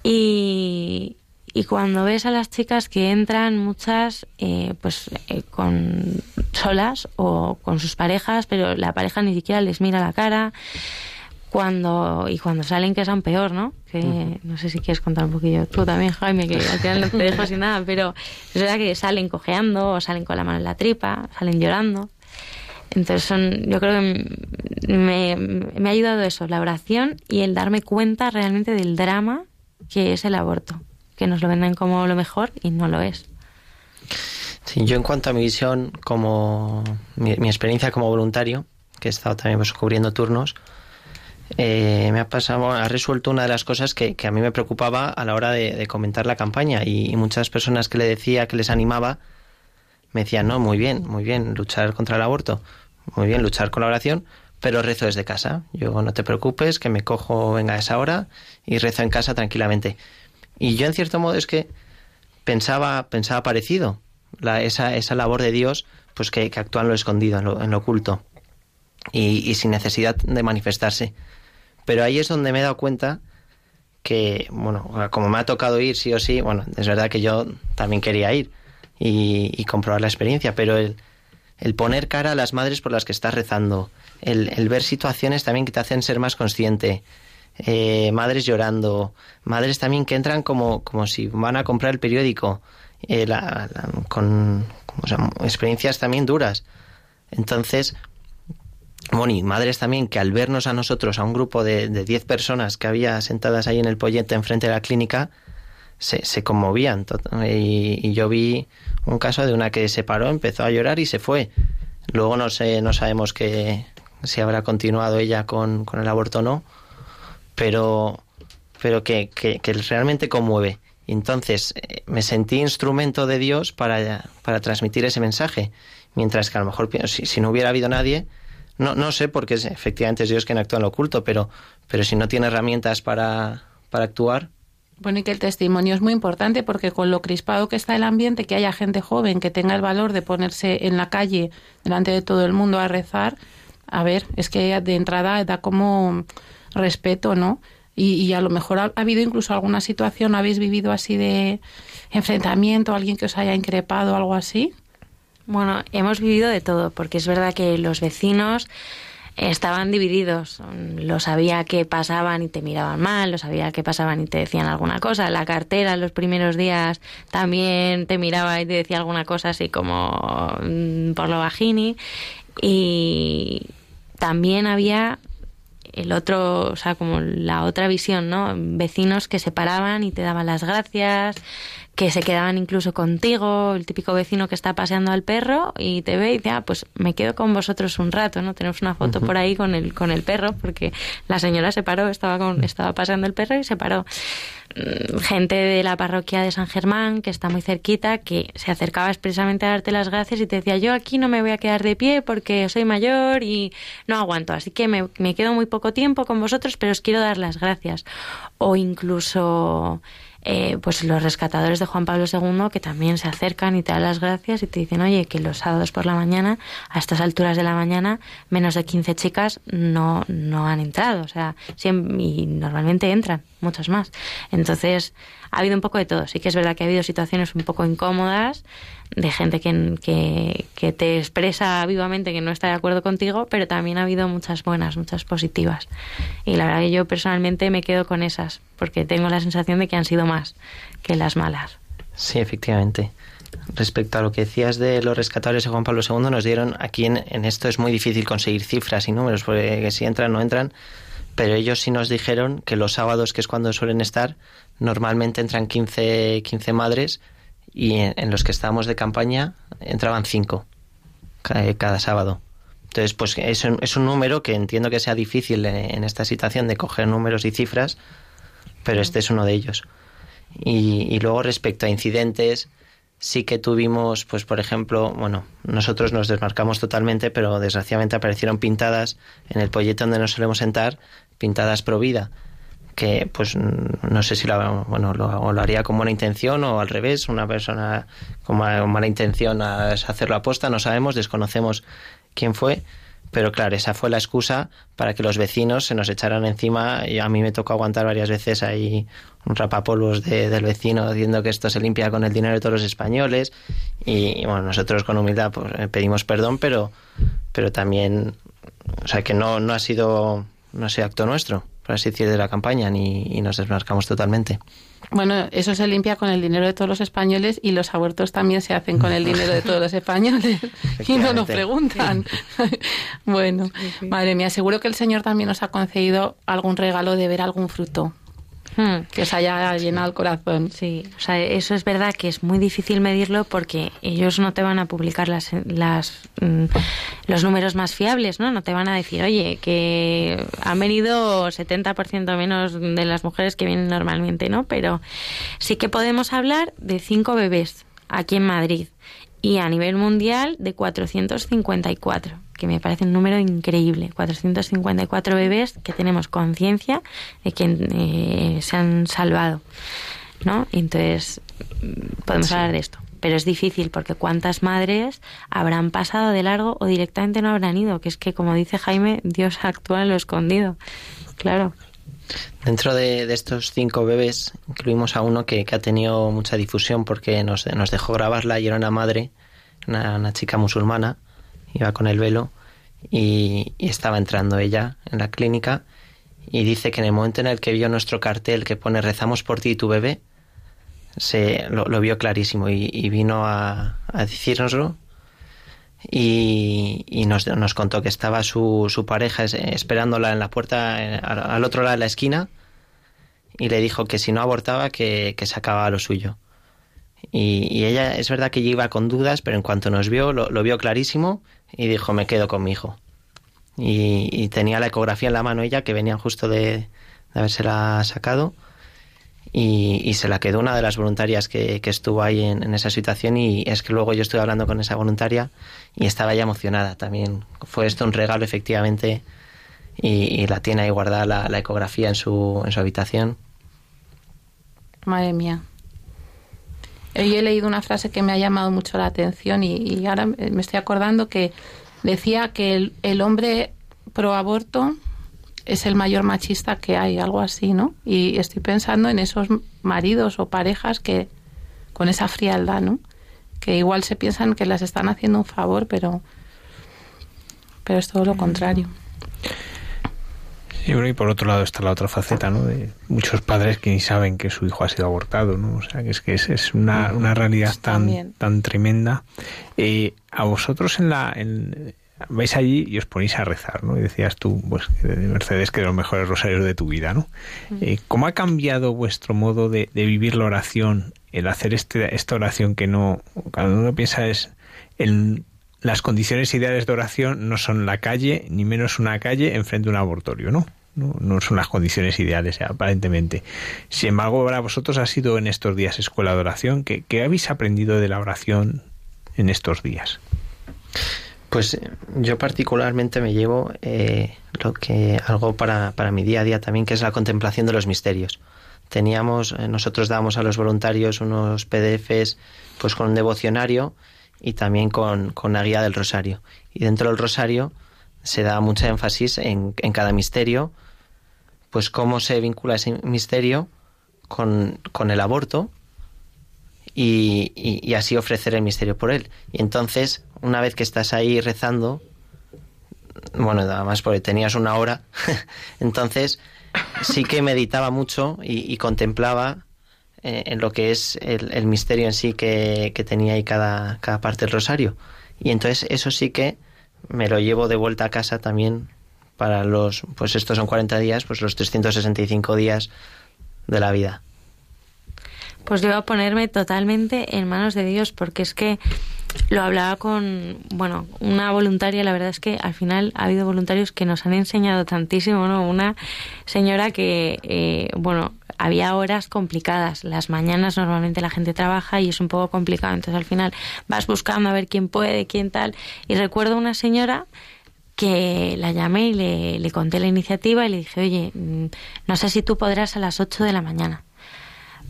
D: Y, y cuando ves a las chicas que entran muchas eh, pues eh, con solas o con sus parejas pero la pareja ni siquiera les mira la cara cuando y cuando salen que son peor no que no sé si quieres contar un poquillo tú también Jaime que al final no te dejo sin nada pero es verdad que salen cojeando o salen con la mano en la tripa salen llorando. Entonces son, yo creo que me, me ha ayudado eso, la oración y el darme cuenta realmente del drama que es el aborto, que nos lo venden como lo mejor y no lo es.
I: Sí, yo en cuanto a mi visión, como mi, experiencia como voluntario, que he estado también pues, cubriendo turnos, eh, me ha pasado, ha resuelto una de las cosas que, a mí me preocupaba a la hora de, comentar la campaña y, muchas personas que le decía, que les animaba, me decían, no, muy bien, muy bien, luchar contra el aborto, muy bien, luchar con la oración, pero rezo desde casa. Yo no te preocupes, que me cojo, venga a esa hora y rezo en casa tranquilamente. Y yo en cierto modo es que pensaba, pensaba parecido, la, esa, esa labor de Dios, pues que, actúa en lo escondido, en lo, oculto, y, sin necesidad de manifestarse. Pero ahí es donde me he dado cuenta que, bueno, como me ha tocado ir sí o sí, bueno, es verdad que yo también quería ir y, comprobar la experiencia, pero el, el, poner cara a las madres por las que estás rezando, el, ver situaciones también que te hacen ser más consciente, eh, madres llorando, madres también que entran como, como si van a comprar el periódico, eh, con experiencias también duras. Entonces, Moni, madres también que al vernos a nosotros, a un grupo de 10 personas que había sentadas ahí en el pollete enfrente de la clínica, se, se conmovían. Y, yo vi un caso de una que se paró, empezó a llorar y se fue. Luego no sé, no sabemos que, si habrá continuado ella con, con el aborto o no, pero, pero que, que, realmente conmueve. Entonces eh, me sentí instrumento de Dios para, para transmitir ese mensaje. Mientras que a lo mejor si, si no hubiera habido nadie, no, no sé porque es, efectivamente es Dios quien actúa en lo oculto, pero, pero si no tiene herramientas para, para actuar.
C: Bueno, y que el testimonio es muy importante porque con lo crispado que está el ambiente, que haya gente joven que tenga el valor de ponerse en la calle delante de todo el mundo a rezar, a ver, es que de entrada da como respeto, ¿no? Y, a lo mejor ha, habido incluso alguna situación, ¿habéis vivido así de enfrentamiento, alguien que os haya increpado, algo así?
D: Bueno, hemos vivido de todo, porque es verdad que los vecinos estaban divididos. Lo sabía que pasaban y te miraban mal, lo sabía que pasaban y te decían alguna cosa. La cartera los primeros días también te miraba y te decía alguna cosa así como mm, por lo bajini. Y también había el otro, o sea, como la otra visión, ¿no? Vecinos que se paraban y te daban las gracias, que se quedaban incluso contigo, el típico vecino que está paseando al perro y te ve y dice, ah, pues me quedo con vosotros un rato, ¿no? Tenemos una foto por ahí con el, con el perro, porque la señora se paró, estaba, con, estaba paseando el perro y se paró. Mm, gente de la parroquia de San Germán, que está muy cerquita, que se acercaba expresamente a darte las gracias y te decía, yo aquí no me voy a quedar de pie porque soy mayor y no aguanto, así que me, me quedo muy poco tiempo con vosotros, pero os quiero dar las gracias. O incluso eh, pues los rescatadores de Juan Pablo II que también se acercan y te dan las gracias y te dicen, oye, que los sábados por la mañana, a estas alturas de la mañana, menos de 15 chicas no, no han entrado, o sea, y normalmente entran muchas más. Entonces, ha habido un poco de todo. Sí que es verdad que ha habido situaciones un poco incómodas de gente que, que, te expresa vivamente que no está de acuerdo contigo, pero también ha habido muchas buenas, muchas positivas. Y la verdad que yo personalmente me quedo con esas, porque tengo la sensación de que han sido más que las malas.
I: Sí, efectivamente. Respecto a lo que decías de los rescatadores de Juan Pablo II, nos dieron aquí en, esto es muy difícil conseguir cifras y números, porque si entran no entran, pero ellos sí nos dijeron que los sábados, que es cuando suelen estar, normalmente entran 15, 15 madres y en, los que estábamos de campaña entraban 5 cada, sábado. Entonces, pues es un, es un número que entiendo que sea difícil en, esta situación de coger números y cifras, pero este es uno de ellos. Y, y luego respecto a incidentes, sí que tuvimos, pues por ejemplo, bueno, nosotros nos desmarcamos totalmente, pero desgraciadamente aparecieron pintadas en el pollete donde nos solemos sentar, pintadas pro vida, que pues no sé si lo, bueno, lo, haría con buena intención o al revés, una persona con mala intención a hacerlo aposta, no sabemos, desconocemos quién fue, pero claro, esa fue la excusa para que los vecinos se nos echaran encima y a mí me tocó aguantar varias veces ahí un rapapolvos de, del vecino diciendo que esto se limpia con el dinero de todos los españoles y, bueno, nosotros con humildad pues, eh, pedimos perdón, pero, pero también, o sea, que no, no ha sido, no sé, acto nuestro, por así decir, de la campaña ni, y nos desmarcamos totalmente.
C: Bueno, eso se limpia con el dinero de todos los españoles y los abortos también se hacen con el dinero de todos los españoles [laughs] y no nos preguntan. [laughs] bueno, madre mía, seguro que el Señor también nos ha concedido algún regalo de ver algún fruto Hmm, que os haya llenado el corazón.
D: Sí, o sea, eso es verdad que es muy difícil medirlo porque ellos no te van a publicar las, las mm, los números más fiables, ¿no? No te van a decir, oye, que han venido 70% menos de las mujeres que vienen normalmente, ¿no? Pero sí que podemos hablar de cinco bebés aquí en Madrid y a nivel mundial de 454 que me parece un número increíble. 454 bebés que tenemos conciencia de que eh, se han salvado. ¿no? Entonces, podemos hablar de esto. Pero es difícil porque cuántas madres habrán pasado de largo o directamente no habrán ido. Que es que, como dice Jaime, Dios actúa en lo escondido. Claro.
I: Dentro de, estos cinco bebés incluimos a uno que, ha tenido mucha difusión porque nos, nos, dejó grabarla y era una madre, una chica musulmana, iba con el velo y, estaba entrando ella en la clínica y dice que en el momento en el que vio nuestro cartel que pone rezamos por ti y tu bebé, se lo, vio clarísimo y, vino a, a decírnoslo y, nos, nos, contó que estaba su, su pareja esperándola en la puerta al, otro lado de la esquina y le dijo que si no abortaba que, que se acababa lo suyo. Y, ella es verdad que iba con dudas, pero en cuanto nos vio, lo, vio clarísimo y dijo, me quedo con mi hijo. Y, tenía la ecografía en la mano ella, que venían justo de, de habérsela sacado, y, se la quedó una de las voluntarias que, estuvo ahí en, esa situación, y es que luego yo estuve hablando con esa voluntaria y estaba ya emocionada también. Fue esto un regalo, efectivamente, y, la tiene ahí guardada la, la ecografía en su, en su habitación.
C: Madre mía. Yo he leído una frase que me ha llamado mucho la atención y, ahora me estoy acordando que decía que el, hombre pro aborto es el mayor machista que hay, algo así, ¿no? Y estoy pensando en esos maridos o parejas que con esa frialdad, ¿no? Que igual se piensan que las están haciendo un favor, pero pero es todo lo contrario.
B: Y por otro lado está la otra faceta, ¿no? De muchos padres que ni saben que su hijo ha sido abortado, ¿no? O sea, que es que es, una, una realidad tan, tan tremenda. Eh, a vosotros en la... En, vais allí y os ponéis a rezar, ¿no? Y decías tú, pues, Mercedes, que de los mejores rosarios de tu vida, ¿no? Eh, ¿Cómo ha cambiado vuestro modo de, de, vivir la oración, el hacer este, esta oración que no, cuando uno piensa es el las condiciones ideales de oración no son la calle, ni menos una calle enfrente de un abortorio, ¿no? No, son las condiciones ideales, aparentemente. Sin embargo, para vosotros ha sido en estos días escuela de oración. ¿Qué, habéis aprendido de la oración en estos días?
I: Pues yo particularmente me llevo eh, lo que algo para, para mi día a día también, que es la contemplación de los misterios. Teníamos, eh, nosotros dábamos a los voluntarios unos PDFs pues con un devocionario y también con, con la guía del rosario. Y dentro del rosario se da mucha énfasis en, en cada misterio, pues cómo se vincula ese misterio con, con el aborto y, y, así ofrecer el misterio por él. Y entonces, una vez que estás ahí rezando, bueno, además porque tenías una hora, [laughs] entonces sí que meditaba mucho y contemplaba eh, en lo que es el, misterio en sí que, tenía ahí cada, cada parte del rosario. Y entonces eso sí que me lo llevo de vuelta a casa también para los, pues estos son 40 días, pues los 365 días de la vida.
D: Pues a ponerme totalmente en manos de Dios, porque es que lo hablaba con, bueno, una voluntaria, la verdad es que al final ha habido voluntarios que nos han enseñado tantísimo, ¿no? Una señora que, eh, bueno, había horas complicadas. Las mañanas normalmente la gente trabaja y es un poco complicado. Entonces al final vas buscando a ver quién puede, quién tal. Y recuerdo una señora que la llamé y le, le conté la iniciativa y le dije, oye, mm, no sé si tú podrás a las 8 de la mañana.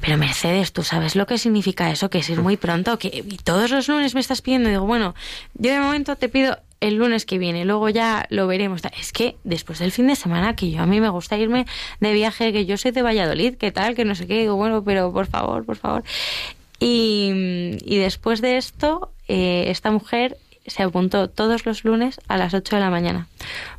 D: Pero Mercedes, ¿tú sabes lo que significa eso? Que es ir muy pronto, que todos los lunes me estás pidiendo. digo, bueno, yo de momento te pido el lunes que viene, luego ya lo veremos. Es que después del fin de semana, que yo a mí me gusta irme de viaje, que yo soy de Valladolid, que tal, que no sé qué, digo, bueno, pero por favor, por favor. Y, después de esto, eh, esta mujer se apuntó todos los lunes a las 8 de la mañana,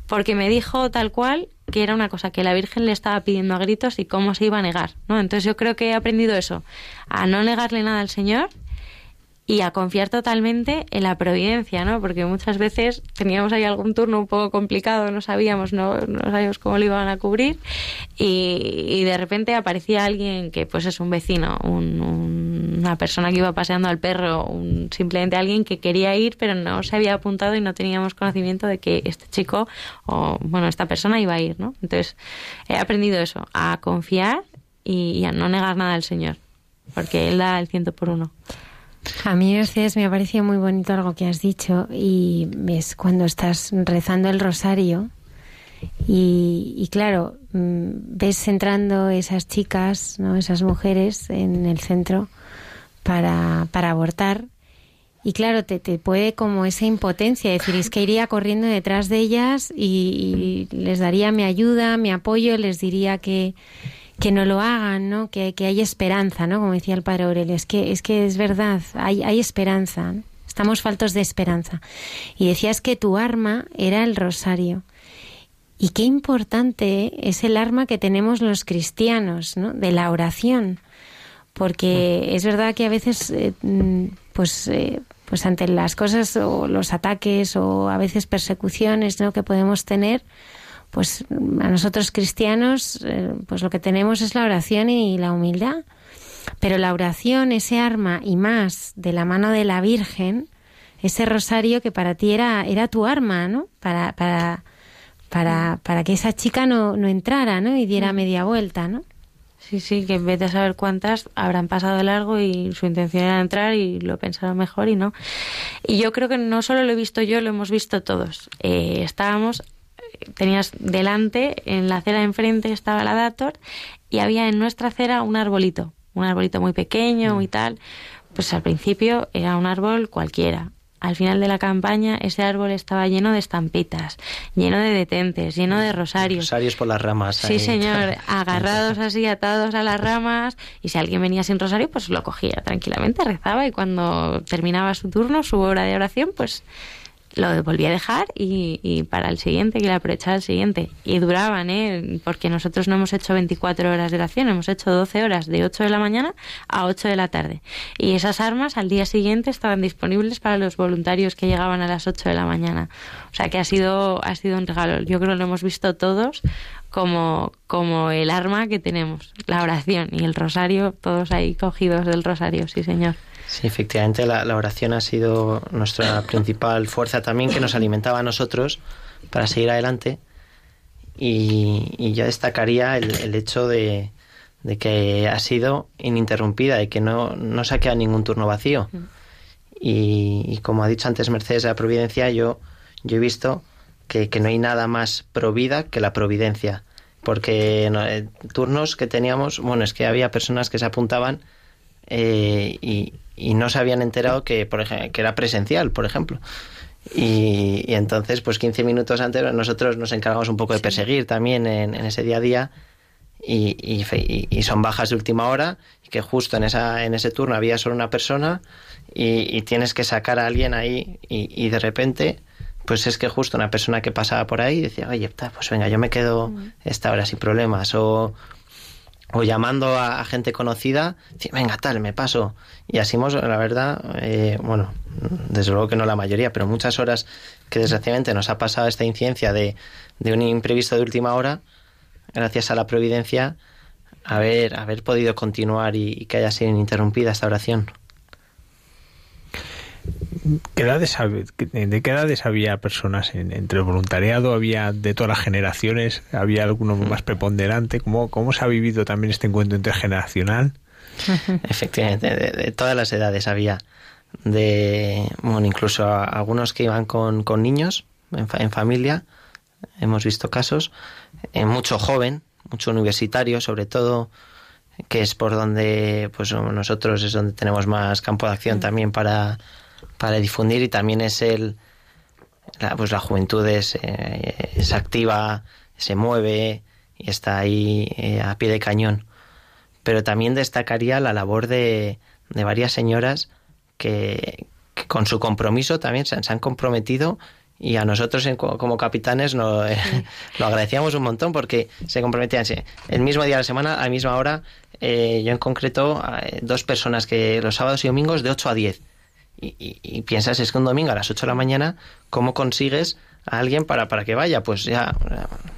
D: porque me dijo tal cual que era una cosa que la Virgen le estaba pidiendo a gritos y cómo se iba a negar, ¿no? Entonces yo creo que he aprendido eso, a no negarle nada al Señor y a confiar totalmente en la providencia, ¿no? Porque muchas veces teníamos ahí algún turno un poco complicado, no sabíamos, no, no sabíamos cómo lo iban a cubrir y, de repente aparecía alguien que pues es un vecino, una persona que iba paseando al perro, un, simplemente alguien que quería ir pero no se había apuntado y no teníamos conocimiento de que este chico o bueno, esta persona iba a ir, ¿no? Entonces he aprendido eso, a confiar y, y a no negar nada al Señor, porque Él da el ciento por uno.
A: A mí, Mercedes, me ha parecido muy bonito algo que has dicho y es cuando estás rezando el rosario y, claro, mm, ves entrando esas chicas, ¿no? esas mujeres en el centro para, para abortar y claro, te, te, puede como esa impotencia, decir, es que iría corriendo detrás de ellas y les daría mi ayuda, mi apoyo, les diría que, que no lo hagan, ¿no? Que, que hay esperanza, ¿no? Como decía el padre Aurelio, es que es, que es verdad, hay, hay esperanza, estamos faltos de esperanza. Y decías que tu arma era el rosario. Y qué importante es el arma que tenemos los cristianos, ¿no? De la oración. Porque es verdad que a veces, eh, mm, pues, eh, pues ante las cosas o los ataques o a veces persecuciones, ¿no? Que podemos tener, pues a nosotros cristianos, eh, pues lo que tenemos es la oración y la humildad. Pero la oración, ese arma y más de la mano de la Virgen, ese rosario que para ti era, era tu arma, ¿no? Para, para, para, para que esa chica no, no entrara, ¿no? Y diera media vuelta, ¿no?
D: Sí, sí, que en vez de saber cuántas habrán pasado de largo y su intención era entrar y lo pensaron mejor y no. Y yo creo que no solo lo he visto yo, lo hemos visto todos. Eh, estábamos tenías delante, en la acera de enfrente estaba la Dator y había en nuestra acera un arbolito, un arbolito muy pequeño y tal. Pues al principio era un árbol cualquiera. Al final de la campaña ese árbol estaba lleno de estampitas, lleno de detentes, lleno de rosarios.
I: Rosarios por las ramas.
D: Sí, señor, [laughs] agarrados así, atados a las ramas. Y si alguien venía sin rosario, pues lo cogía tranquilamente, rezaba y cuando terminaba su turno, su hora de oración, pues lo volví a dejar y, para el siguiente, que le aprovechaba el siguiente. Y duraban, ¿eh? Porque nosotros no hemos hecho 24 horas de oración, hemos hecho 12 horas de 8 de la mañana a 8 de la tarde. Y esas armas al día siguiente estaban disponibles para los voluntarios que llegaban a las 8 de la mañana. O sea que ha sido, ha sido un regalo. Yo creo que lo hemos visto todos como, como el arma que tenemos, la oración y el rosario, todos ahí cogidos del rosario, sí señor.
I: Sí, efectivamente la, oración ha sido nuestra principal fuerza también que nos alimentaba a nosotros para seguir adelante y, y yo destacaría el, hecho de, que ha sido ininterrumpida y que no, no se ha quedado ningún turno vacío. Mm. Y, como ha dicho antes Mercedes de la Providencia, yo, yo he visto que, no hay nada más provida que la providencia. Porque eh, turnos que teníamos, bueno, es que había personas que se apuntaban eh, y, y no se habían enterado que, por ejemplo, que era presencial, por ejemplo. Y, entonces, pues 15 minutos antes nosotros nos encargamos un poco de perseguir también en, ese día a día y, y, son bajas de última hora y que justo en, esa, en ese turno había solo una persona y, tienes que sacar a alguien ahí y, de repente pues es que justo una persona que pasaba por ahí decía, oye, pues venga, yo me quedo mm. esta hora sin problemas o o llamando a, gente conocida, venga, tal, me paso. Y así hemos, la verdad, eh, bueno, desde luego que no la mayoría, pero muchas horas que desgraciadamente nos ha pasado esta incidencia de, de un imprevisto de última hora, gracias a la providencia, haber, haber podido continuar y, que haya sido ininterrumpida esta oración.
B: ¿Qué edades, ¿De qué edades había personas entre el voluntariado? ¿Había de todas las generaciones? ¿Había alguno más preponderante? ¿Cómo, cómo se ha vivido también este encuentro intergeneracional? [laughs]
I: Efectivamente, de, todas las edades había. De, bueno, incluso algunos que iban con, con niños en, familia, hemos visto casos, eh, mucho joven, mucho universitario, sobre todo, que es por donde pues nosotros es donde tenemos más campo de acción mm. también para para difundir y también es el la, pues la juventud es, eh, es activa, se mueve y está ahí eh, a pie de cañón. Pero también destacaría la labor de, de varias señoras que, con su compromiso también se, han comprometido y a nosotros como capitanes no, eh, [laughs] lo agradecíamos un montón porque se comprometían el mismo día de la semana, a la misma hora, yo en concreto, dos personas que los sábados y domingos de 8 a 10 y, piensas, es que un domingo a las 8 de la mañana, ¿cómo consigues a alguien para, para que vaya? Pues ya...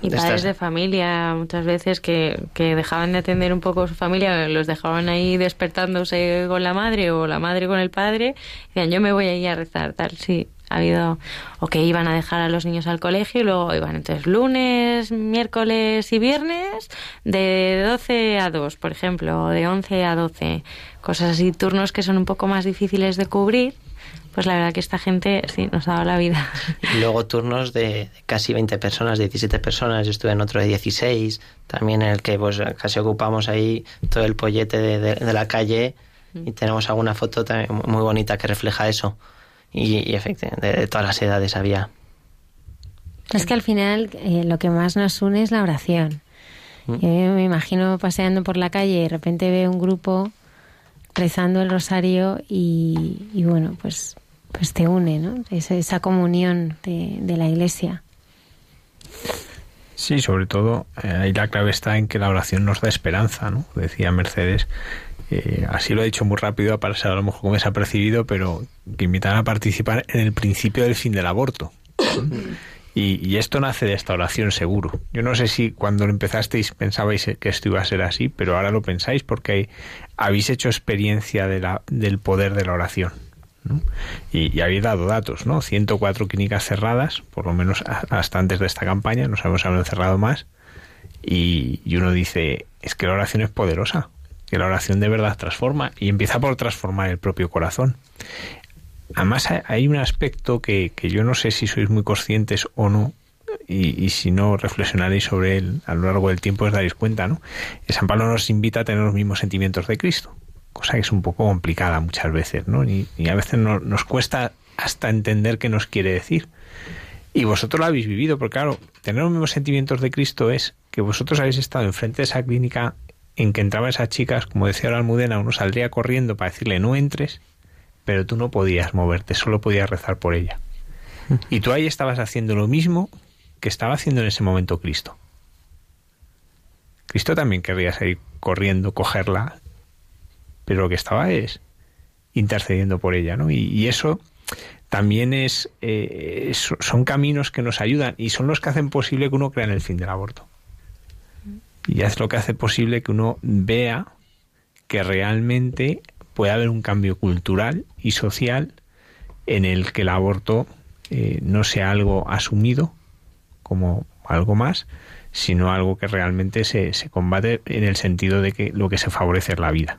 D: Y padres de familia, muchas veces que, que dejaban de atender un poco su familia, los dejaban ahí despertándose con la madre o la madre con el padre, y decían, yo me voy a ir a rezar, tal, sí ha habido o que iban a dejar a los niños al colegio y luego iban entonces lunes, miércoles y viernes de 12 a 2, por ejemplo, o de 11 a 12, cosas así, turnos que son un poco más difíciles de cubrir. Pues la verdad que esta gente sí nos ha dado la vida.
I: Y [laughs] luego turnos de casi 20 personas, 17 personas. Yo estuve en otro de 16, también en el que pues casi ocupamos ahí todo el pollete de la calle y tenemos alguna foto también muy bonita que refleja eso y, efectivamente de, todas las edades había.
A: Es que al final eh, lo que más nos une es la oración. Mm. Yo me imagino paseando por la calle y de repente veo un grupo rezando el rosario y, bueno, pues, pues te une, ¿no? Esa, esa comunión de, de, la iglesia.
B: Sí, sobre todo eh, ahí la clave está en que la oración nos da esperanza, ¿no? Decía Mercedes, eh, así lo he dicho muy rápido ser a lo mejor como desapercibido, pero que invitan a participar en el principio del fin del aborto. Y, esto nace de esta oración seguro. Yo no sé si cuando lo empezasteis pensabais que esto iba a ser así, pero ahora lo pensáis porque habéis hecho experiencia de la, del poder de la oración. Y, habéis dado datos, ¿no? 104 clínicas cerradas, por lo menos hasta antes de esta campaña, no sabemos si han cerrado más. Y, y uno dice, es que la oración es poderosa que la oración de verdad transforma y empieza por transformar el propio corazón. Además hay un aspecto que, yo no sé si sois muy conscientes o no, y, si no reflexionaréis sobre él a lo largo del tiempo os daréis cuenta, ¿no? San Pablo nos invita a tener los mismos sentimientos de Cristo, cosa que es un poco complicada muchas veces, ¿no? Y, a veces nos cuesta hasta entender qué nos quiere decir. Y vosotros lo habéis vivido, porque claro, tener los mismos sentimientos de Cristo es que vosotros habéis estado enfrente de esa clínica en que entraban esas chicas, como decía la Almudena, uno saldría corriendo para decirle no entres, pero tú no podías moverte, solo podías rezar por ella. Y tú ahí estabas haciendo lo mismo que estaba haciendo en ese momento Cristo. Cristo también querría salir corriendo, cogerla, pero lo que estaba es intercediendo por ella, ¿no? Y, eso también es eh, son caminos que nos ayudan y son los que hacen posible que uno crea en el fin del aborto. Y es lo que hace posible que uno vea que realmente puede haber un cambio cultural y social en el que el aborto eh, no sea algo asumido como algo más, sino algo que realmente se, se, combate en el sentido de que lo que se favorece es la vida.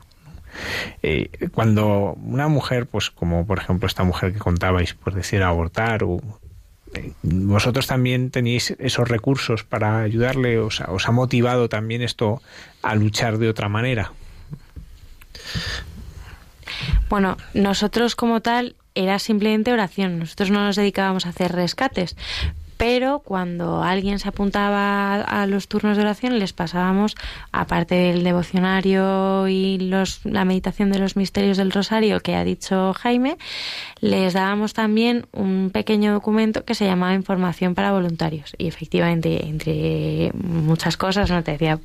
B: Eh, cuando una mujer, pues como por ejemplo esta mujer que contabais, pues decida abortar o ¿Vosotros también tenéis esos recursos para ayudarle? ¿Os, ha motivado también esto a luchar de otra manera?
D: Bueno, nosotros como tal era simplemente oración. Nosotros no nos dedicábamos a hacer rescates, pero cuando alguien se apuntaba a los turnos de oración les pasábamos, aparte del devocionario y los, la meditación de los misterios del rosario que ha dicho Jaime, les dábamos también un pequeño documento que se llamaba Información para Voluntarios. Y efectivamente, entre muchas cosas, no te decía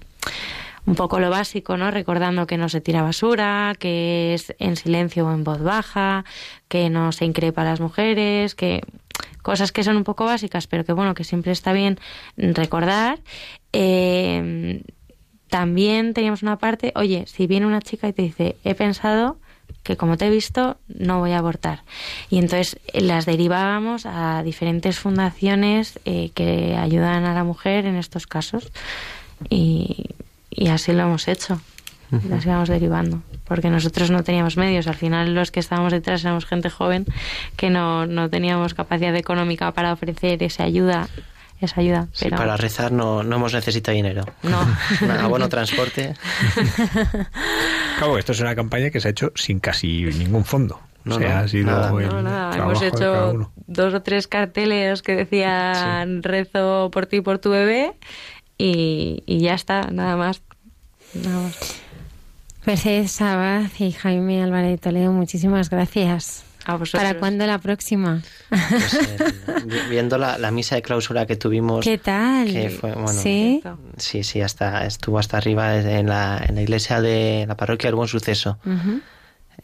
D: un poco lo básico, ¿no? Recordando que no se tira basura, que es en silencio o en voz baja, que no se increpa a las mujeres, que cosas que son un poco básicas, pero que bueno, que siempre está bien recordar. Eh, también teníamos una parte, oye, si viene una chica y te dice, he pensado que como te he visto, no voy a abortar. Y entonces las derivábamos a diferentes fundaciones eh, que ayudan a la mujer en estos casos. Y, y así lo hemos hecho. Las íbamos derivando porque nosotros no teníamos medios. Al final los que estábamos detrás éramos gente joven que no, no teníamos capacidad económica para ofrecer esa ayuda. Esa ayuda pero...
I: para rezar no, no hemos necesitado dinero.
D: No. [laughs]
I: Nada, bueno, transporte.
B: Claro, esto es una campaña que se ha hecho sin casi ningún fondo.
I: No, ha sido
D: nada. Hemos hecho dos o tres carteles que decían rezo por ti y por tu bebé y, y ya está, nada más. Nada más.
A: Mercedes Sabaz y Jaime Álvarez de Toledo, muchísimas gracias.
D: A
A: ¿Para cuándo la próxima?
I: Pues, eh, viendo la, misa de clausura que tuvimos.
A: ¿Qué tal?
I: ¿Sí? sí, sí, hasta, estuvo hasta arriba en la, en la iglesia de la parroquia del Buen Suceso,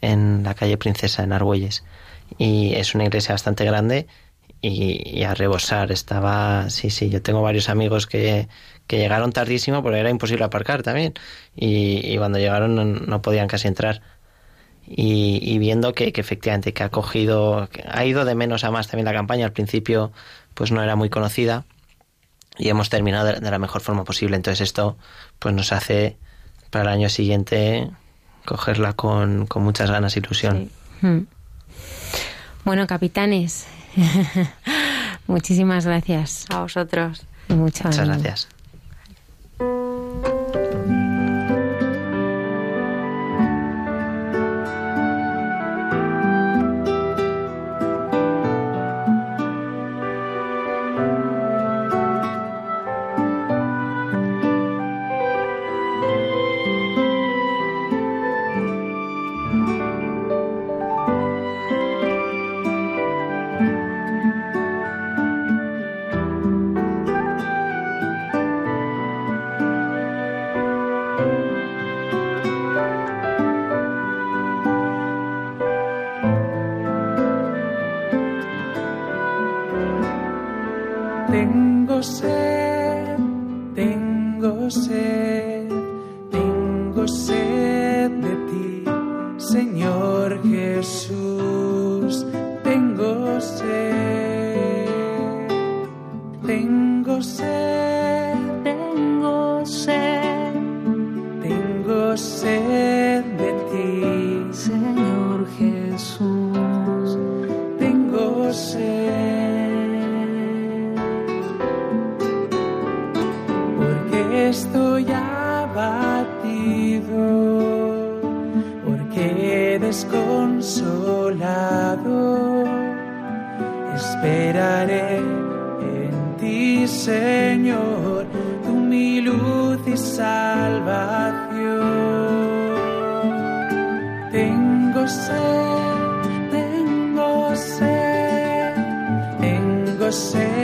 I: en la calle Princesa, en Argüelles.
J: y es una iglesia bastante grande y, a rebosar. Estaba, sí, sí, yo tengo varios amigos que, que llegaron tardísimo porque era imposible aparcar también y, cuando llegaron no, podían casi entrar. Y, viendo que, efectivamente que ha cogido, ha ido de menos a más también la campaña. Al principio pues no era muy conocida y hemos terminado de, la mejor forma posible. Entonces esto pues nos hace para el año siguiente cogerla con, con muchas ganas e ilusión. Hmm.
A: Bueno, capitanes, [laughs] muchísimas gracias.
D: A vosotros.
J: muchas gracias.
A: consolador. Esperaré en ti, Señor,
K: tú mi luz y salvación. Tengo sed, tengo sed, tengo sed.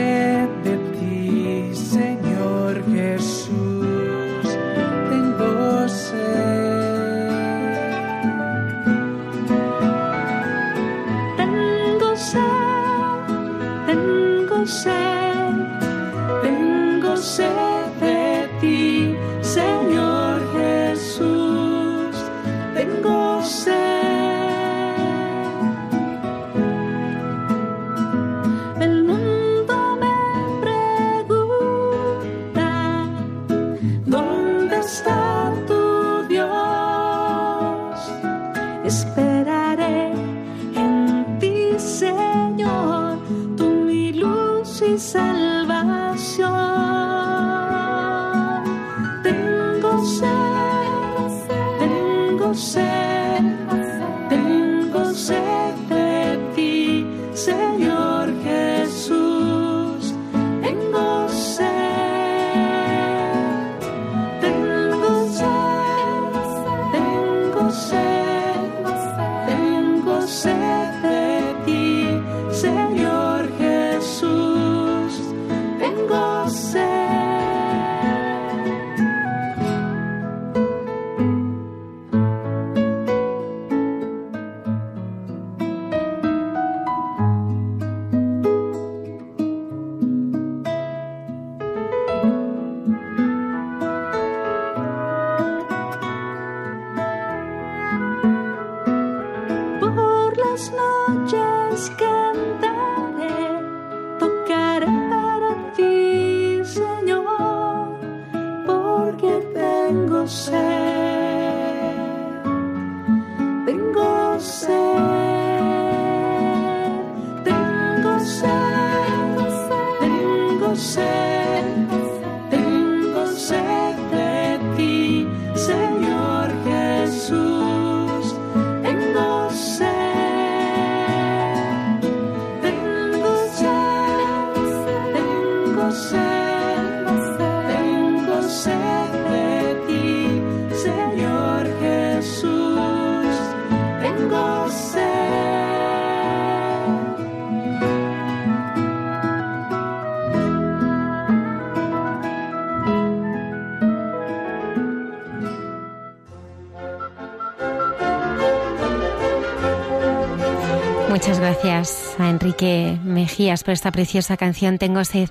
A: Por esta preciosa canción Tengo sed.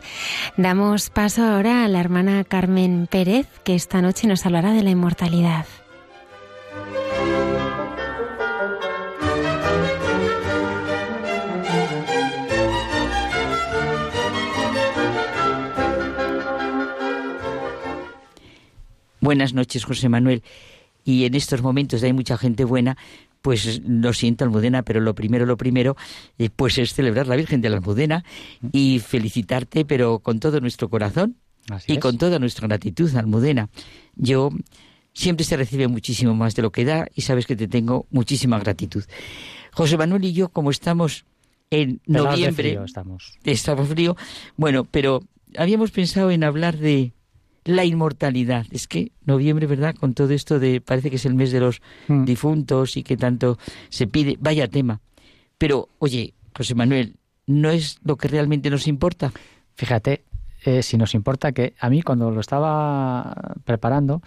A: Damos paso ahora a la hermana Carmen Pérez, que esta noche nos hablará de la inmortalidad.
L: Buenas noches, José Manuel. Y en estos momentos hay mucha gente buena, pues lo siento, Almudena, pero lo primero, lo primero, eh, pues es celebrar la Virgen de la Almudena y felicitarte, pero con todo nuestro corazón y con toda nuestra gratitud, Almudena. Yo siempre se recibe muchísimo más de lo que da y sabes que te tengo muchísima gratitud. José Manuel y yo, como estamos en noviembre,
M: estamos.
L: estamos frío, bueno, pero habíamos pensado en hablar de la inmortalidad. Es que noviembre, ¿verdad? Con todo esto de, parece que es el mes de los
M: Mm.
L: difuntos y que tanto se pide, vaya tema. Pero, oye, José Manuel, ¿no es lo que realmente nos importa?
M: Fíjate, eh, si nos importa que a mí cuando lo estaba preparando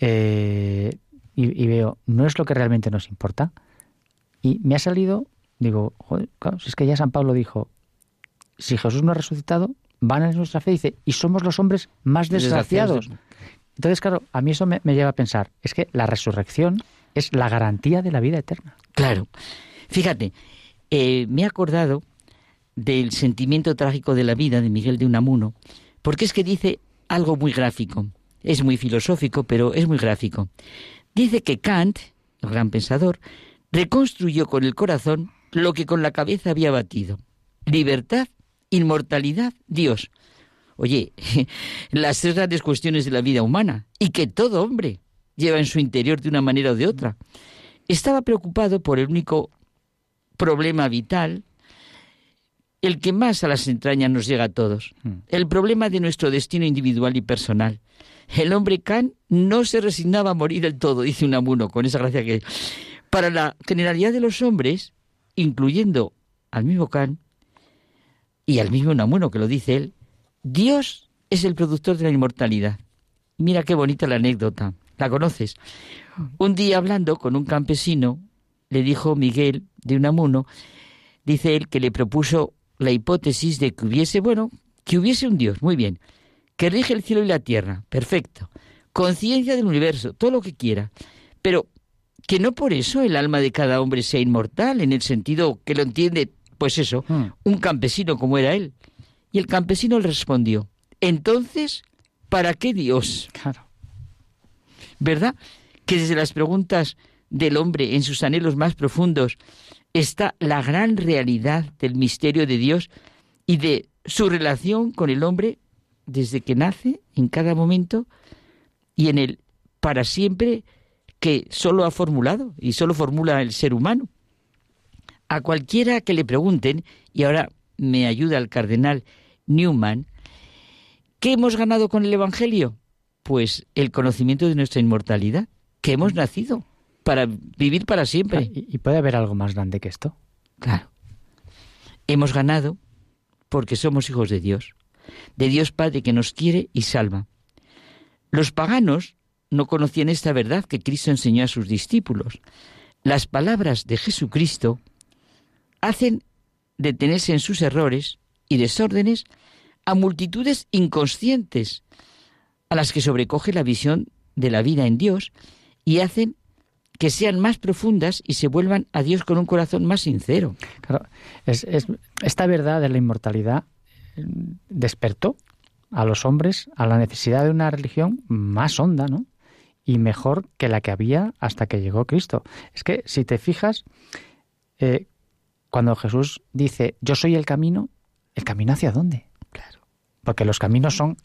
M: eh, y, y veo, no es lo que realmente nos importa. Y me ha salido, digo, joder, claro, si es que ya San Pablo dijo, si Jesús no ha resucitado, van en nuestra fe, dice, y somos los hombres más desgraciados. Entonces, claro, a mí eso me, me lleva a pensar, es que la resurrección es la garantía de la vida eterna.
L: Claro. Fíjate, eh, me he acordado del sentimiento trágico de la vida de Miguel de Unamuno, porque es que dice algo muy gráfico. Es muy filosófico, pero es muy gráfico. Dice que Kant, el gran pensador, reconstruyó con el corazón lo que con la cabeza había batido. Libertad, inmortalidad, Dios. Oye, [laughs] las tres grandes cuestiones de la vida humana, y que todo hombre lleva en su interior de una manera o de otra. Estaba preocupado por el único problema vital, el que más a las entrañas nos llega a todos, el problema de nuestro destino individual y personal. El hombre Kant no se resignaba a morir del todo, dice Unamuno, con esa gracia que... Para la generalidad de los hombres, incluyendo al mismo Kant y al mismo Unamuno, que lo dice él, Dios es el productor de la inmortalidad. Mira qué bonita la anécdota. ¿La conoces? Un día hablando con un campesino, le dijo Miguel de Unamuno, dice él que le propuso la hipótesis de que hubiese, bueno, que hubiese un Dios, muy bien, que rige el cielo y la tierra, perfecto, conciencia del universo, todo lo que quiera, pero que no por eso el alma de cada hombre sea inmortal, en el sentido que lo entiende, pues eso, un campesino como era él. Y el campesino le respondió, entonces, ¿para qué Dios?
M: Claro.
L: ¿Verdad? Que desde las preguntas del hombre en sus anhelos más profundos está la gran realidad del misterio de Dios y de su relación con el hombre desde que nace, en cada momento, y en el para siempre que solo ha formulado y solo formula el ser humano. A cualquiera que le pregunten, y ahora me ayuda el cardenal Newman, ¿qué hemos ganado con el Evangelio? Pues el conocimiento de nuestra inmortalidad, que hemos nacido para vivir para siempre.
M: ¿Y y puede haber algo más grande que esto?
L: Claro. Hemos ganado porque somos hijos de Dios, de Dios Padre que nos quiere y salva. Los paganos no conocían esta verdad que Cristo enseñó a sus discípulos. Las palabras de Jesucristo hacen detenerse en sus errores y desórdenes a multitudes inconscientes, a las que sobrecoge la visión de la vida en Dios y hacen que sean más profundas y se vuelvan a Dios con un corazón más sincero.
M: Claro, es, es- esta verdad de la inmortalidad eh, despertó a los hombres a la necesidad de una religión más honda, ¿no? Y mejor que la que había hasta que llegó Cristo. Es que si te fijas, eh, cuando Jesús dice, yo soy el camino, ¿el camino hacia dónde?
L: Claro.
M: Porque los caminos son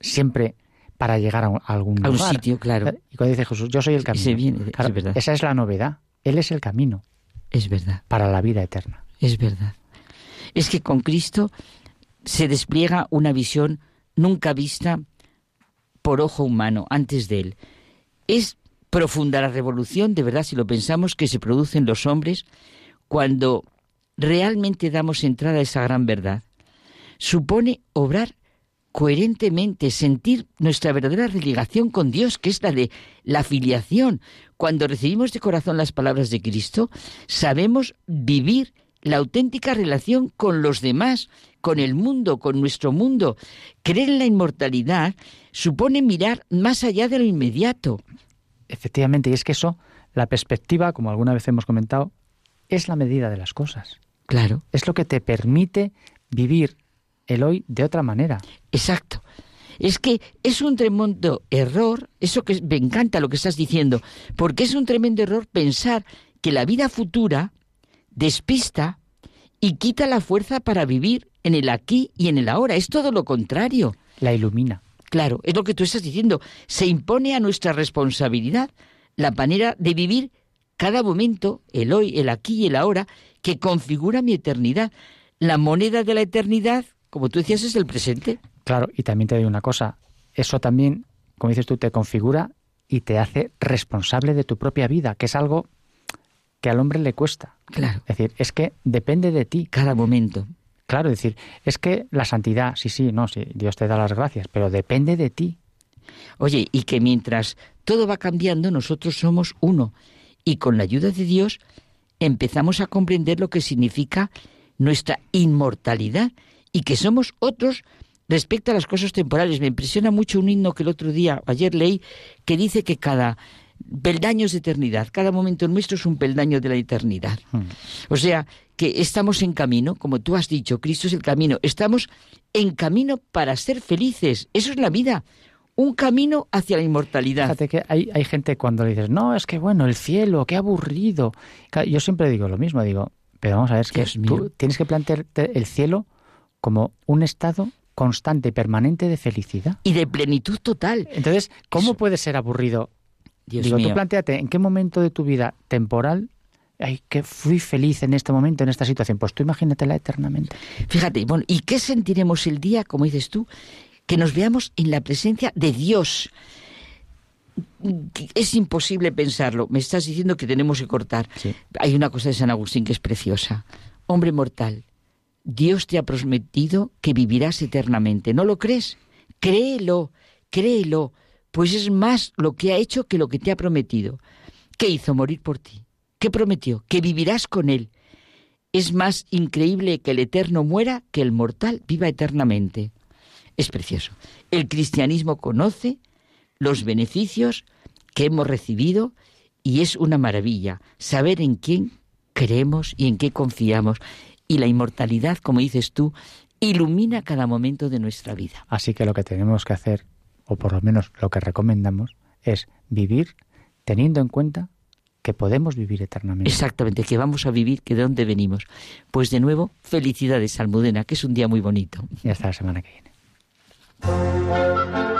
M: siempre para llegar a, un- a algún
L: A un
M: lugar.
L: sitio, claro.
M: Y cuando dice Jesús, yo soy el camino.
L: se viene, es
M: claro,
L: verdad.
M: Esa es la novedad. Él es el camino
L: Es verdad.
M: para la vida eterna.
L: Es verdad. Es que con Cristo se despliega una visión nunca vista por ojo humano antes de él. Es profunda la revolución, de verdad, si lo pensamos, que se produce en los hombres cuando realmente damos entrada a esa gran verdad. Supone obrar coherentemente, sentir nuestra verdadera religación con Dios, que es la de la filiación. Cuando recibimos de corazón las palabras de Cristo, sabemos vivir la auténtica relación con los demás, con el mundo, con nuestro mundo. Creer en la inmortalidad supone mirar más allá de lo inmediato.
M: Efectivamente, y es que eso, la perspectiva, como alguna vez hemos comentado, es la medida de las cosas.
L: Claro.
M: Es lo que te permite vivir el hoy de otra manera.
L: Exacto. Es que es un tremendo error, eso que me encanta lo que estás diciendo, porque es un tremendo error pensar que la vida futura despista y quita la fuerza para vivir en el aquí y en el ahora. Es todo lo contrario.
M: La ilumina.
L: Claro, es lo que tú estás diciendo. Se impone a nuestra responsabilidad la manera de vivir cada momento, el hoy, el aquí y el ahora, que configura mi eternidad. La moneda de la eternidad, como tú decías, es el presente.
M: Claro, y también te digo una cosa, eso también, como dices tú, te configura y te hace responsable de tu propia vida, que es algo que al hombre le cuesta.
L: Claro.
M: Es decir, es que depende de ti.
L: Cada momento.
M: Claro, es decir, es que la santidad, sí, sí, no, sí, Dios te da las gracias, pero depende de ti.
L: Oye, y que mientras todo va cambiando, nosotros somos uno. Y con la ayuda de Dios empezamos a comprender lo que significa nuestra inmortalidad y que somos otros respecto a las cosas temporales. Me impresiona mucho un himno que el otro día, ayer leí, que dice que cada peldaños de eternidad. Cada momento nuestro es un peldaño de la eternidad.
M: Hmm.
L: O sea, que estamos en camino, como tú has dicho, Cristo es el camino. Estamos en camino para ser felices. Eso es la vida. Un camino hacia la inmortalidad.
M: Fíjate que hay, hay gente cuando le dices, no, es que bueno, el cielo, qué aburrido. Yo siempre digo lo mismo, digo, pero vamos a ver, es que tú tienes que plantearte el cielo como un estado constante y permanente de felicidad.
L: Y de plenitud total.
M: Entonces, ¿cómo
L: Eso.
M: puede ser aburrido?
L: Dios
M: Digo,
L: mío.
M: tú planteate, ¿en qué momento de tu vida temporal, ay, que fui feliz en este momento, en esta situación? Pues tú imagínatela eternamente.
L: Fíjate, bueno, ¿y qué sentiremos el día, como dices tú, que nos veamos en la presencia de Dios? Es imposible pensarlo. Me estás diciendo que tenemos que cortar.
M: Sí.
L: Hay una cosa de San Agustín que es preciosa. Hombre mortal, Dios te ha prometido que vivirás eternamente. ¿No lo crees? Créelo, créelo, pues es más lo que ha hecho que lo que te ha prometido. ¿Qué hizo morir por ti? ¿Qué prometió? Que vivirás con Él. Es más increíble que el eterno muera que el mortal viva eternamente. Es precioso. El cristianismo conoce los beneficios que hemos recibido y es una maravilla saber en quién creemos y en qué confiamos. Y la inmortalidad, como dices tú, ilumina cada momento de nuestra vida.
M: Así que lo que tenemos que hacer, o por lo menos lo que recomendamos, es vivir teniendo en cuenta que podemos vivir eternamente.
L: Exactamente, que vamos a vivir, que de dónde venimos. Pues de nuevo, felicidades, Almudena, que es un día muy bonito.
M: Y hasta la semana que viene.
A: Música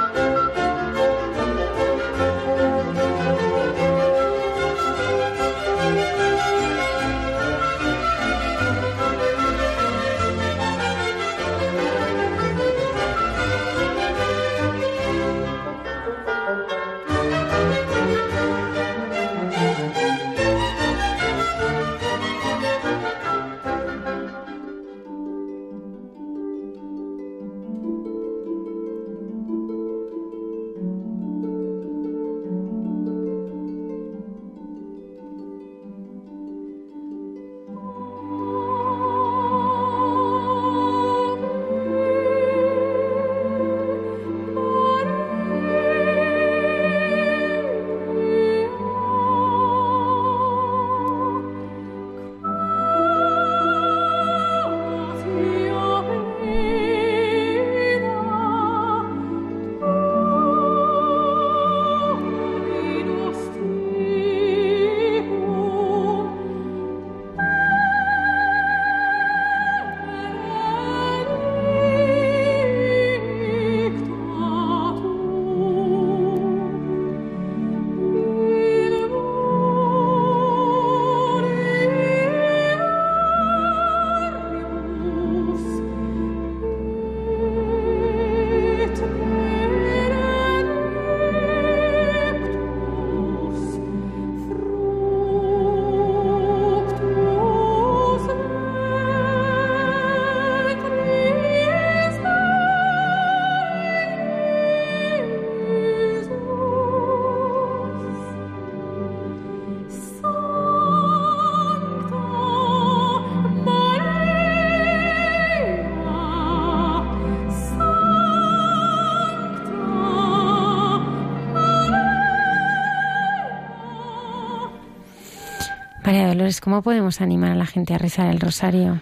A: María Dolores, ¿cómo podemos animar a la gente a rezar el rosario?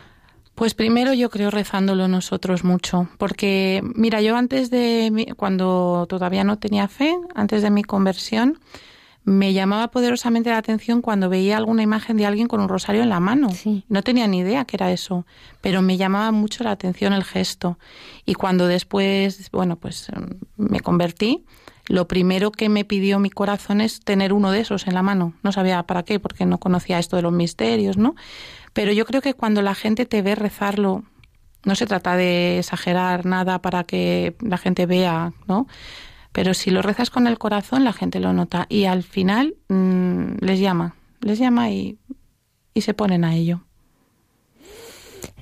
C: Pues primero yo creo rezándolo nosotros mucho, porque mira, yo antes de, cuando todavía no tenía fe, antes de mi conversión, me llamaba poderosamente la atención cuando veía alguna imagen de alguien con un rosario en la mano. No tenía ni idea que era eso, pero me llamaba mucho la atención el gesto. Y cuando después, bueno, pues em, me convertí, lo primero que me pidió mi corazón es tener uno de esos en la mano. No sabía para qué, porque no conocía esto de los misterios, ¿no? Pero yo creo que cuando la gente te ve rezarlo, no se trata de exagerar nada para que la gente vea, ¿no? Pero si lo rezas con el corazón, la gente lo nota y al final mm, les llama, les llama y, y, se ponen a ello.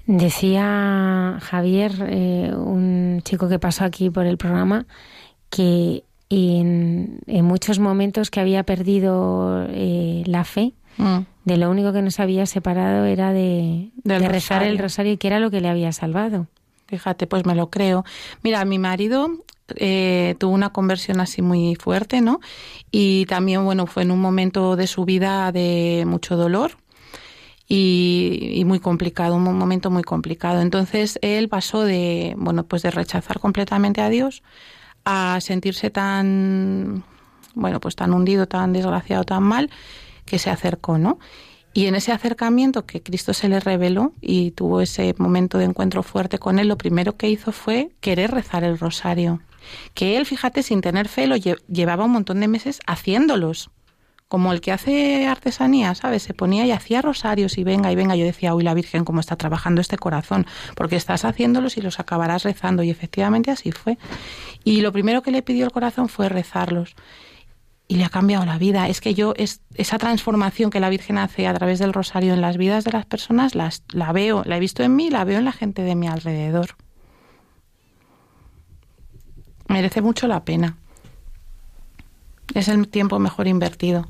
A: Decía Javier, eh, un chico que pasó aquí por el programa, que en, en muchos momentos que había perdido eh, la fe, mm. de lo único que nos había separado era de, de rezar el rosario y que era lo que le había salvado.
C: Fíjate, pues me lo creo. Mira, mi marido eh, tuvo una conversión así muy fuerte, ¿no? Y también, bueno, fue en un momento de su vida de mucho dolor y, y, muy complicado, un momento muy complicado. Entonces él pasó de, bueno, pues de rechazar completamente a Dios a sentirse tan, bueno, pues tan hundido, tan desgraciado, tan mal, que se acercó, ¿no? Y en ese acercamiento que Cristo se le reveló y tuvo ese momento de encuentro fuerte con él, lo primero que hizo fue querer rezar el rosario que él, fíjate, sin tener fe, lo llevaba un montón de meses haciéndolos. Como el que hace artesanía, ¿sabes? Se ponía y hacía rosarios y venga y venga. Yo decía, uy, la Virgen, cómo está trabajando este corazón, porque estás haciéndolos y los acabarás rezando. Y efectivamente así fue. Y lo primero que le pidió el corazón fue rezarlos. Y le ha cambiado la vida. Es que yo, es, esa transformación que la Virgen hace a través del rosario en las vidas de las personas, las, la veo, la he visto en mí, la veo en la gente de mi alrededor merece mucho la pena. Es el tiempo mejor invertido.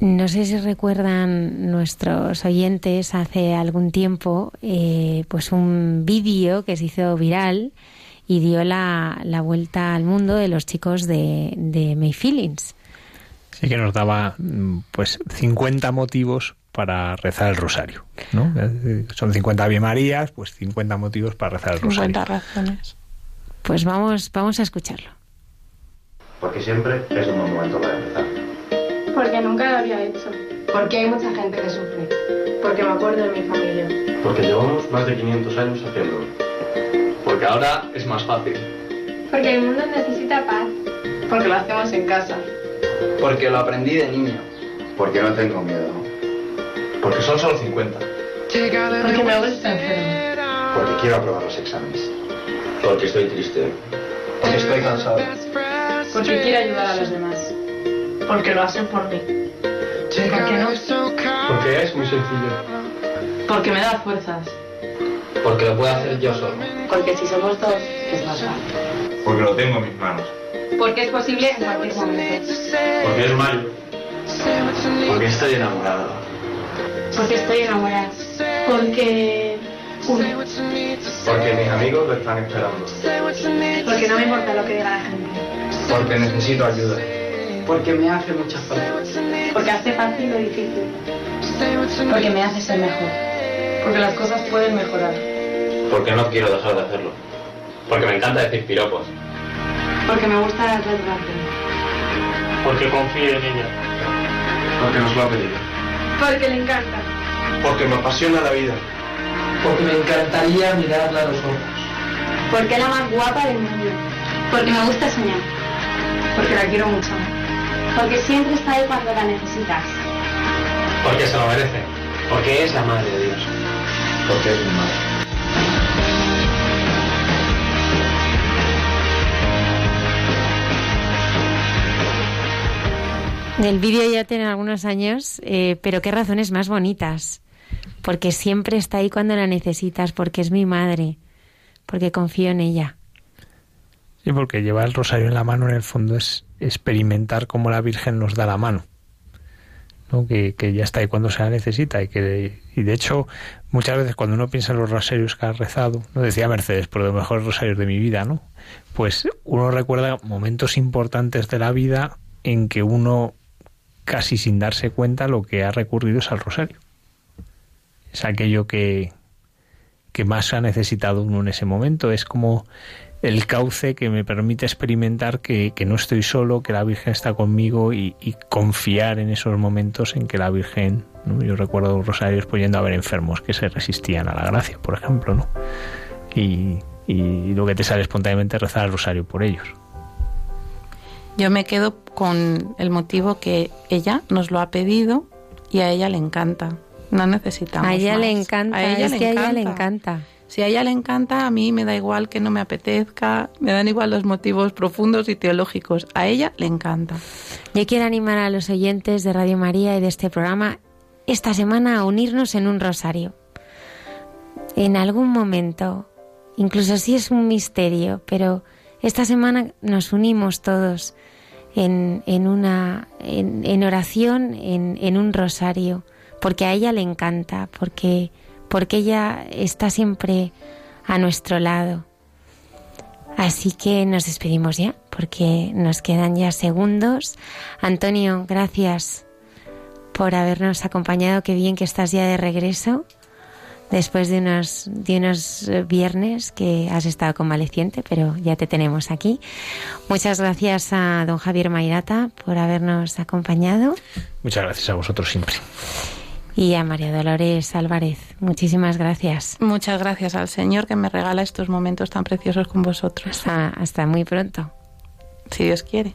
A: No sé si recuerdan nuestros oyentes hace algún tiempo, eh, pues un vídeo que se hizo viral y dio la, la, vuelta al mundo de los chicos de, de May Feelings.
B: Sí, que nos daba pues 50 motivos para rezar el rosario, ¿no? Son 50 Ave Marías, pues 50 motivos para rezar el rosario.
C: 50 razones.
A: Pues vamos, vamos a escucharlo.
N: Porque siempre es un buen momento para empezar.
O: Porque nunca lo había hecho.
P: Porque hay mucha gente que sufre.
O: Porque me acuerdo de mi familia.
N: Porque llevamos más de 500 años haciéndolo.
Q: Porque ahora es más fácil.
O: Porque el mundo necesita paz.
P: Porque lo hacemos en casa.
Q: Porque lo aprendí de niño.
N: Porque no tengo miedo.
Q: Porque son solo 50.
P: Porque me gusta enfermo.
N: Porque quiero aprobar los exámenes.
Q: Porque estoy triste. Porque estoy cansado.
P: Porque quiero ayudar a los demás. Porque lo hacen por mí. ¿Por qué no?
Q: Porque es muy sencillo.
P: Porque me da fuerzas.
Q: Porque lo puedo hacer yo solo.
P: Porque si somos dos, es más fácil.
Q: Porque lo tengo en mis manos.
O: Porque es posible en cualquier momento.
Q: Porque es mayo. Porque estoy enamorado.
O: Porque estoy enamorada.
P: Porque uno.
Q: Porque mis amigos lo están esperando.
O: Porque no me importa lo que diga la gente.
Q: Porque necesito ayuda.
P: Porque me hace muchas falta.
O: Porque hace fácil lo difícil.
P: Porque me hace ser mejor. Porque las cosas pueden mejorar.
Q: Porque no quiero dejar de hacerlo. Porque me encanta decir piropos.
O: Porque me gusta la educación.
Q: Porque confío en ella. Porque nos lo ha pedido.
O: Porque le encanta.
Q: Porque me apasiona la vida
P: porque me encantaría mirarla a los ojos.
O: Porque es la más guapa del mundo. Porque me gusta soñar.
P: Porque la quiero mucho.
O: Porque siempre está ahí cuando la necesitas.
Q: Porque se lo merece. Porque es la madre de Dios. Porque es mi madre.
A: El vídeo ya tiene algunos años, eh, pero qué razones más bonitas porque siempre está ahí cuando la necesitas, porque es mi madre, porque confío en ella.
B: Sí, porque llevar el rosario en la mano en el fondo es experimentar cómo la Virgen nos da la mano. ¿no? Que, ya está ahí cuando se la necesita y que y de hecho muchas veces cuando uno piensa en los rosarios que ha rezado no decía Mercedes por los mejores rosarios de mi vida no pues uno recuerda momentos importantes de la vida en que uno casi sin darse cuenta lo que ha recurrido es al rosario. Es aquello que, que más ha necesitado uno en ese momento. Es como el cauce que me permite experimentar que, no estoy solo, que la Virgen está conmigo y, confiar en esos momentos en que la Virgen, yo recuerdo rosarios pues yendo a ver enfermos que se resistían a la gracia, por ejemplo, ¿no? y, y lo que te sale espontáneamente es rezar el rosario por ellos.
C: Yo me quedo con el motivo que ella nos lo ha pedido y a ella le encanta. No necesitamos.
A: A ella le
C: encanta,
A: a ella es que a ella le encanta.
C: Si a ella le encanta, a mí me da igual que no me apetezca, me dan igual los motivos profundos y teológicos. A ella le encanta.
A: Yo quiero animar a los oyentes de Radio María y de este programa esta semana a unirnos en un rosario. En algún momento, incluso si es un misterio, pero esta semana nos unimos todos en, en una en, en oración, en, en un rosario, porque a ella le encanta, porque porque ella está siempre a nuestro lado. Así que nos despedimos ya, porque nos quedan ya segundos. Antonio, gracias por habernos acompañado. Qué bien que estás ya de regreso después de unos, de unos viernes que has estado convaleciente, pero ya te tenemos aquí. Muchas gracias a don Javier Mairata por habernos acompañado.
B: Muchas gracias a vosotros siempre
A: y a María Dolores Álvarez. Muchísimas gracias.
C: Muchas gracias al Señor que me regala estos momentos tan preciosos con vosotros.
A: hasta muy pronto.
C: Si Dios quiere.